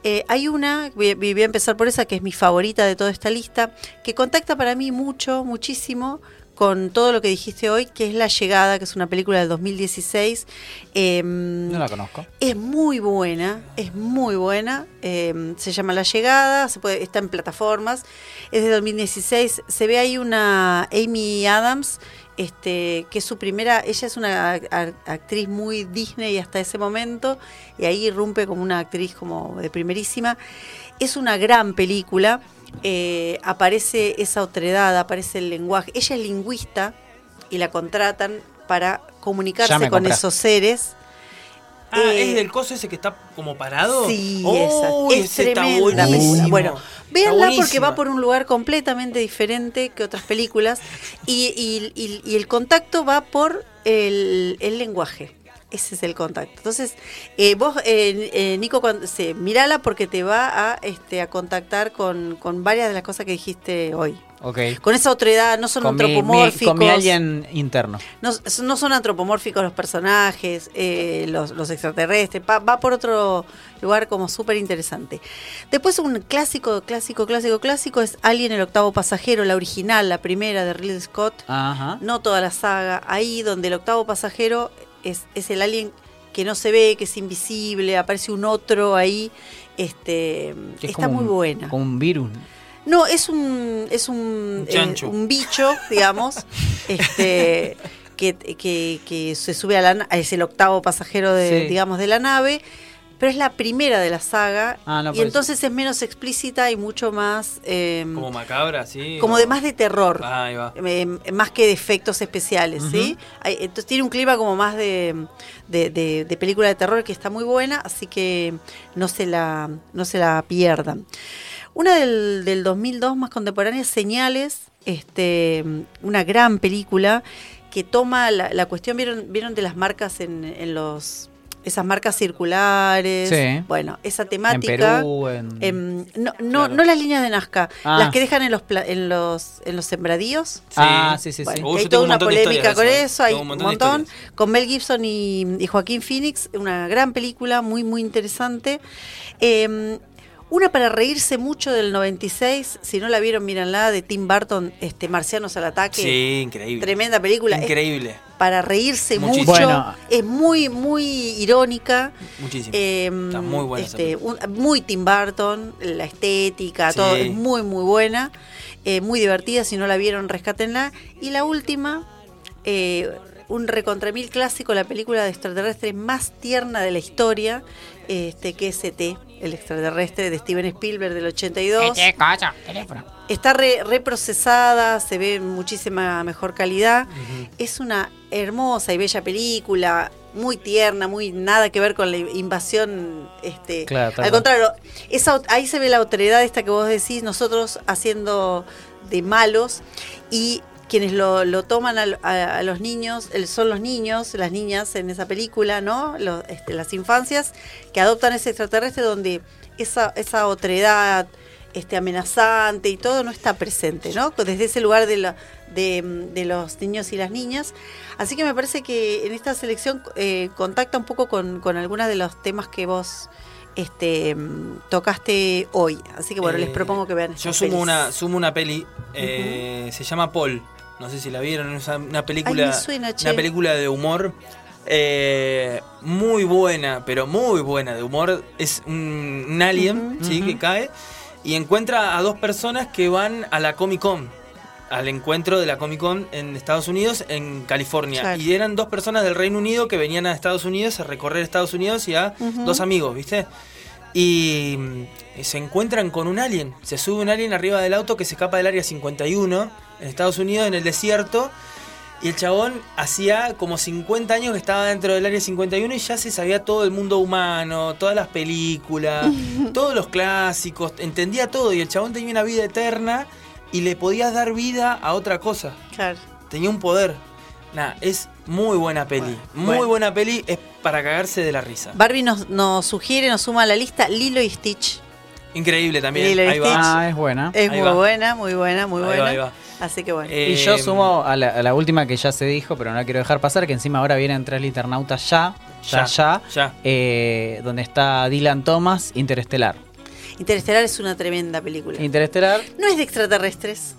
Eh, hay una, voy, voy a empezar por esa, que es mi favorita de toda esta lista, que contacta para mí mucho, muchísimo con todo lo que dijiste hoy, que es La Llegada, que es una película del 2016. Em, No la conozco. es muy buena, es muy buena. eh, se llama La Llegada, se puede, está en plataformas. Es de 2016. Se ve ahí una Amy Adams, este, que es su primera. Ella es una actriz muy Disney hasta ese momento, y ahí irrumpe como una actriz como de primerísima. Es una gran película. Eh, aparece esa otredad, aparece el lenguaje. Ella es lingüista y la contratan para comunicarse con esos seres. Ah, Eh, ¿es del coso ese que está como parado? Sí, Oh, esa. Es ese está tremenda película. Bueno, véanla porque va por un lugar completamente diferente que otras películas y, y- y- y el contacto va por el, el lenguaje. Ese es el contacto. Entonces, eh, vos, eh, eh, Nico, se, mirala porque te va a, este, a contactar con, con varias de las cosas que dijiste hoy. Ok. Con esa otra edad, no son Con mi, mi- antropomórficos. con mi alien interno. No, no son antropomórficos los personajes, eh, los, los extraterrestres, va, va por otro lugar como súper interesante. Después un clásico, clásico, clásico, clásico es Alien el octavo pasajero, la original, la primera de Ridley Scott, Ajá. no toda la saga, ahí donde el octavo pasajero es, es el alien que no se ve, que es invisible, aparece un otro ahí, este es está muy un- buena. Como un virus. No, es un es un, Un eh, un bicho, digamos, este que, que, que se sube a la es el octavo pasajero de, Sí. digamos, de la nave, pero es la primera de la saga Ah, no, y eso. entonces es menos explícita y mucho más eh, Como macabra, sí. como o- de más de terror. Ah, ahí va. Eh, más que de efectos especiales, ¿sí? Hay- entonces tiene un clima como más de, de, de- de película de terror que está muy buena, así que no se la, no se la pierdan. Una del, del 2002 más contemporánea, Señales, este, una gran película que toma la, la cuestión, ¿vieron, vieron de las marcas en, en los... Esas marcas circulares, Sí. bueno, esa En temática. Perú, en... Em, no, no, Claro. no las líneas de Nazca, Ah. las que dejan en los pla- en los en los sembradíos. Ah, sí, sí, Bueno, sí. Hay toda un una polémica con eso, eso, hay tengo un montón montón. Con Mel Gibson y, y Joaquín Phoenix, una gran película, muy, muy interesante. Eh, una para reírse mucho del 96, si no la vieron, mírenla, de Tim Burton, este, Marcianos al ataque. Sí, increíble. Tremenda película. Es Increíble. para reírse Muchísimo. mucho. Bueno. Es muy, muy irónica. Muchísimo. Eh, Está muy buena este, un- muy Tim Burton, la estética, Sí. todo es muy muy buena, eh, muy divertida. Si no la vieron, rescátenla. Y la última, eh, un recontra mil clásico, la película de extraterrestre más tierna de la historia, este, que es ET, el extraterrestre de Steven Spielberg del 82. Está re- reprocesada, se ve en muchísima mejor calidad. Es una hermosa y bella película, muy tierna, muy nada que ver con la invasión. Este, Claro, al contrario, esa, ahí se ve la autoridad esta que vos decís, nosotros haciendo de malos y quienes lo, lo toman a, a- a los niños, son los niños, las niñas en esa película, ¿no? Los, este, las infancias que adoptan ese extraterrestre donde esa, esa otredad este, amenazante y todo no está presente, ¿no? Desde ese lugar de, la, de, de los niños y las niñas. Así que me parece que en esta selección eh, contacta un poco con, con algunos de los temas que vos este, tocaste hoy. Así que bueno, les Eh, propongo que vean Yo sumo pelis. una, sumo una peli. eh, Se llama Paul. No sé si la vieron. Es una- película. Ay, suena. Una película de humor. eh, muy buena, pero muy buena de humor. Es un, un alien, ¿sí? Que cae. Y encuentra a dos personas que van a la Comic Con. Al encuentro de la Comic Con en Estados Unidos, en California. Claro. Y eran dos personas del Reino Unido que venían a Estados Unidos a recorrer Estados Unidos y a dos amigos, ¿viste? Y mm, se encuentran con un alien. Se sube un alien arriba del auto que se escapa del área 51 en Estados Unidos, en el desierto. Y el chabón hacía como 50 años que estaba dentro del área 51 y ya se sabía todo el mundo humano, todas las películas, todos los clásicos, entendía todo. Y el chabón tenía una vida eterna y le podías dar vida a otra cosa. Claro. Tenía un poder. Nah, es muy buena peli. Bueno, muy bueno. buena peli, es para cagarse de la risa. Barbie nos, nos sugiere, nos suma a la lista Lilo y Stitch. Increíble también. Lilo Ahí va. Ah, es buena. Es Ahí muy va. buena, muy buena, muy Ahí buena. va, ahí va. Así que bueno. Eh, Y yo sumo a la, a la última que ya se dijo, pero no la quiero dejar pasar, que encima ahora vienen tres liternautas ya, ya, Ya, ya, ya. eh, donde está Dylan Thomas, Interestelar. Interestelar es una tremenda película. Interestelar, No es de extraterrestres.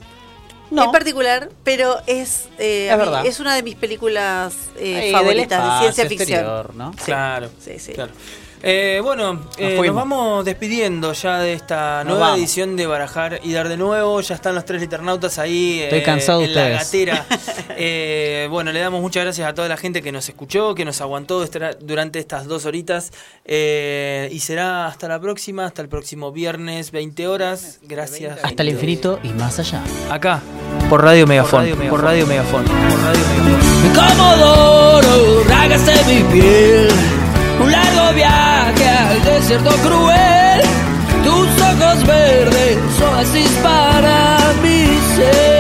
no. En particular, pero es, eh, Es mí- una de mis películas eh, favoritas de espacio ciencia ficción. exterior, ¿no? Claro. Sí, sí. claro. Eh, bueno, eh, nos fuimos. vamos despidiendo ya de esta Nos nueva vamos. edición de Barajar y Dar de Nuevo. Ya están los tres liternautas ahí Estoy eh, cansado de en la gatera. Eh, bueno, le damos muchas gracias a toda la gente que nos escuchó, que nos aguantó durante estas dos horitas. Eh, y será hasta la próxima, hasta el próximo viernes, 20 horas. Gracias. Hasta el infinito y más allá. Acá, por Radio Megafon. Por Radio Megafon. Por Radio Megafon. Comodoro, rágase mi piel un largo viaje al desierto cruel. Tus ojos verdes son así para mi ser.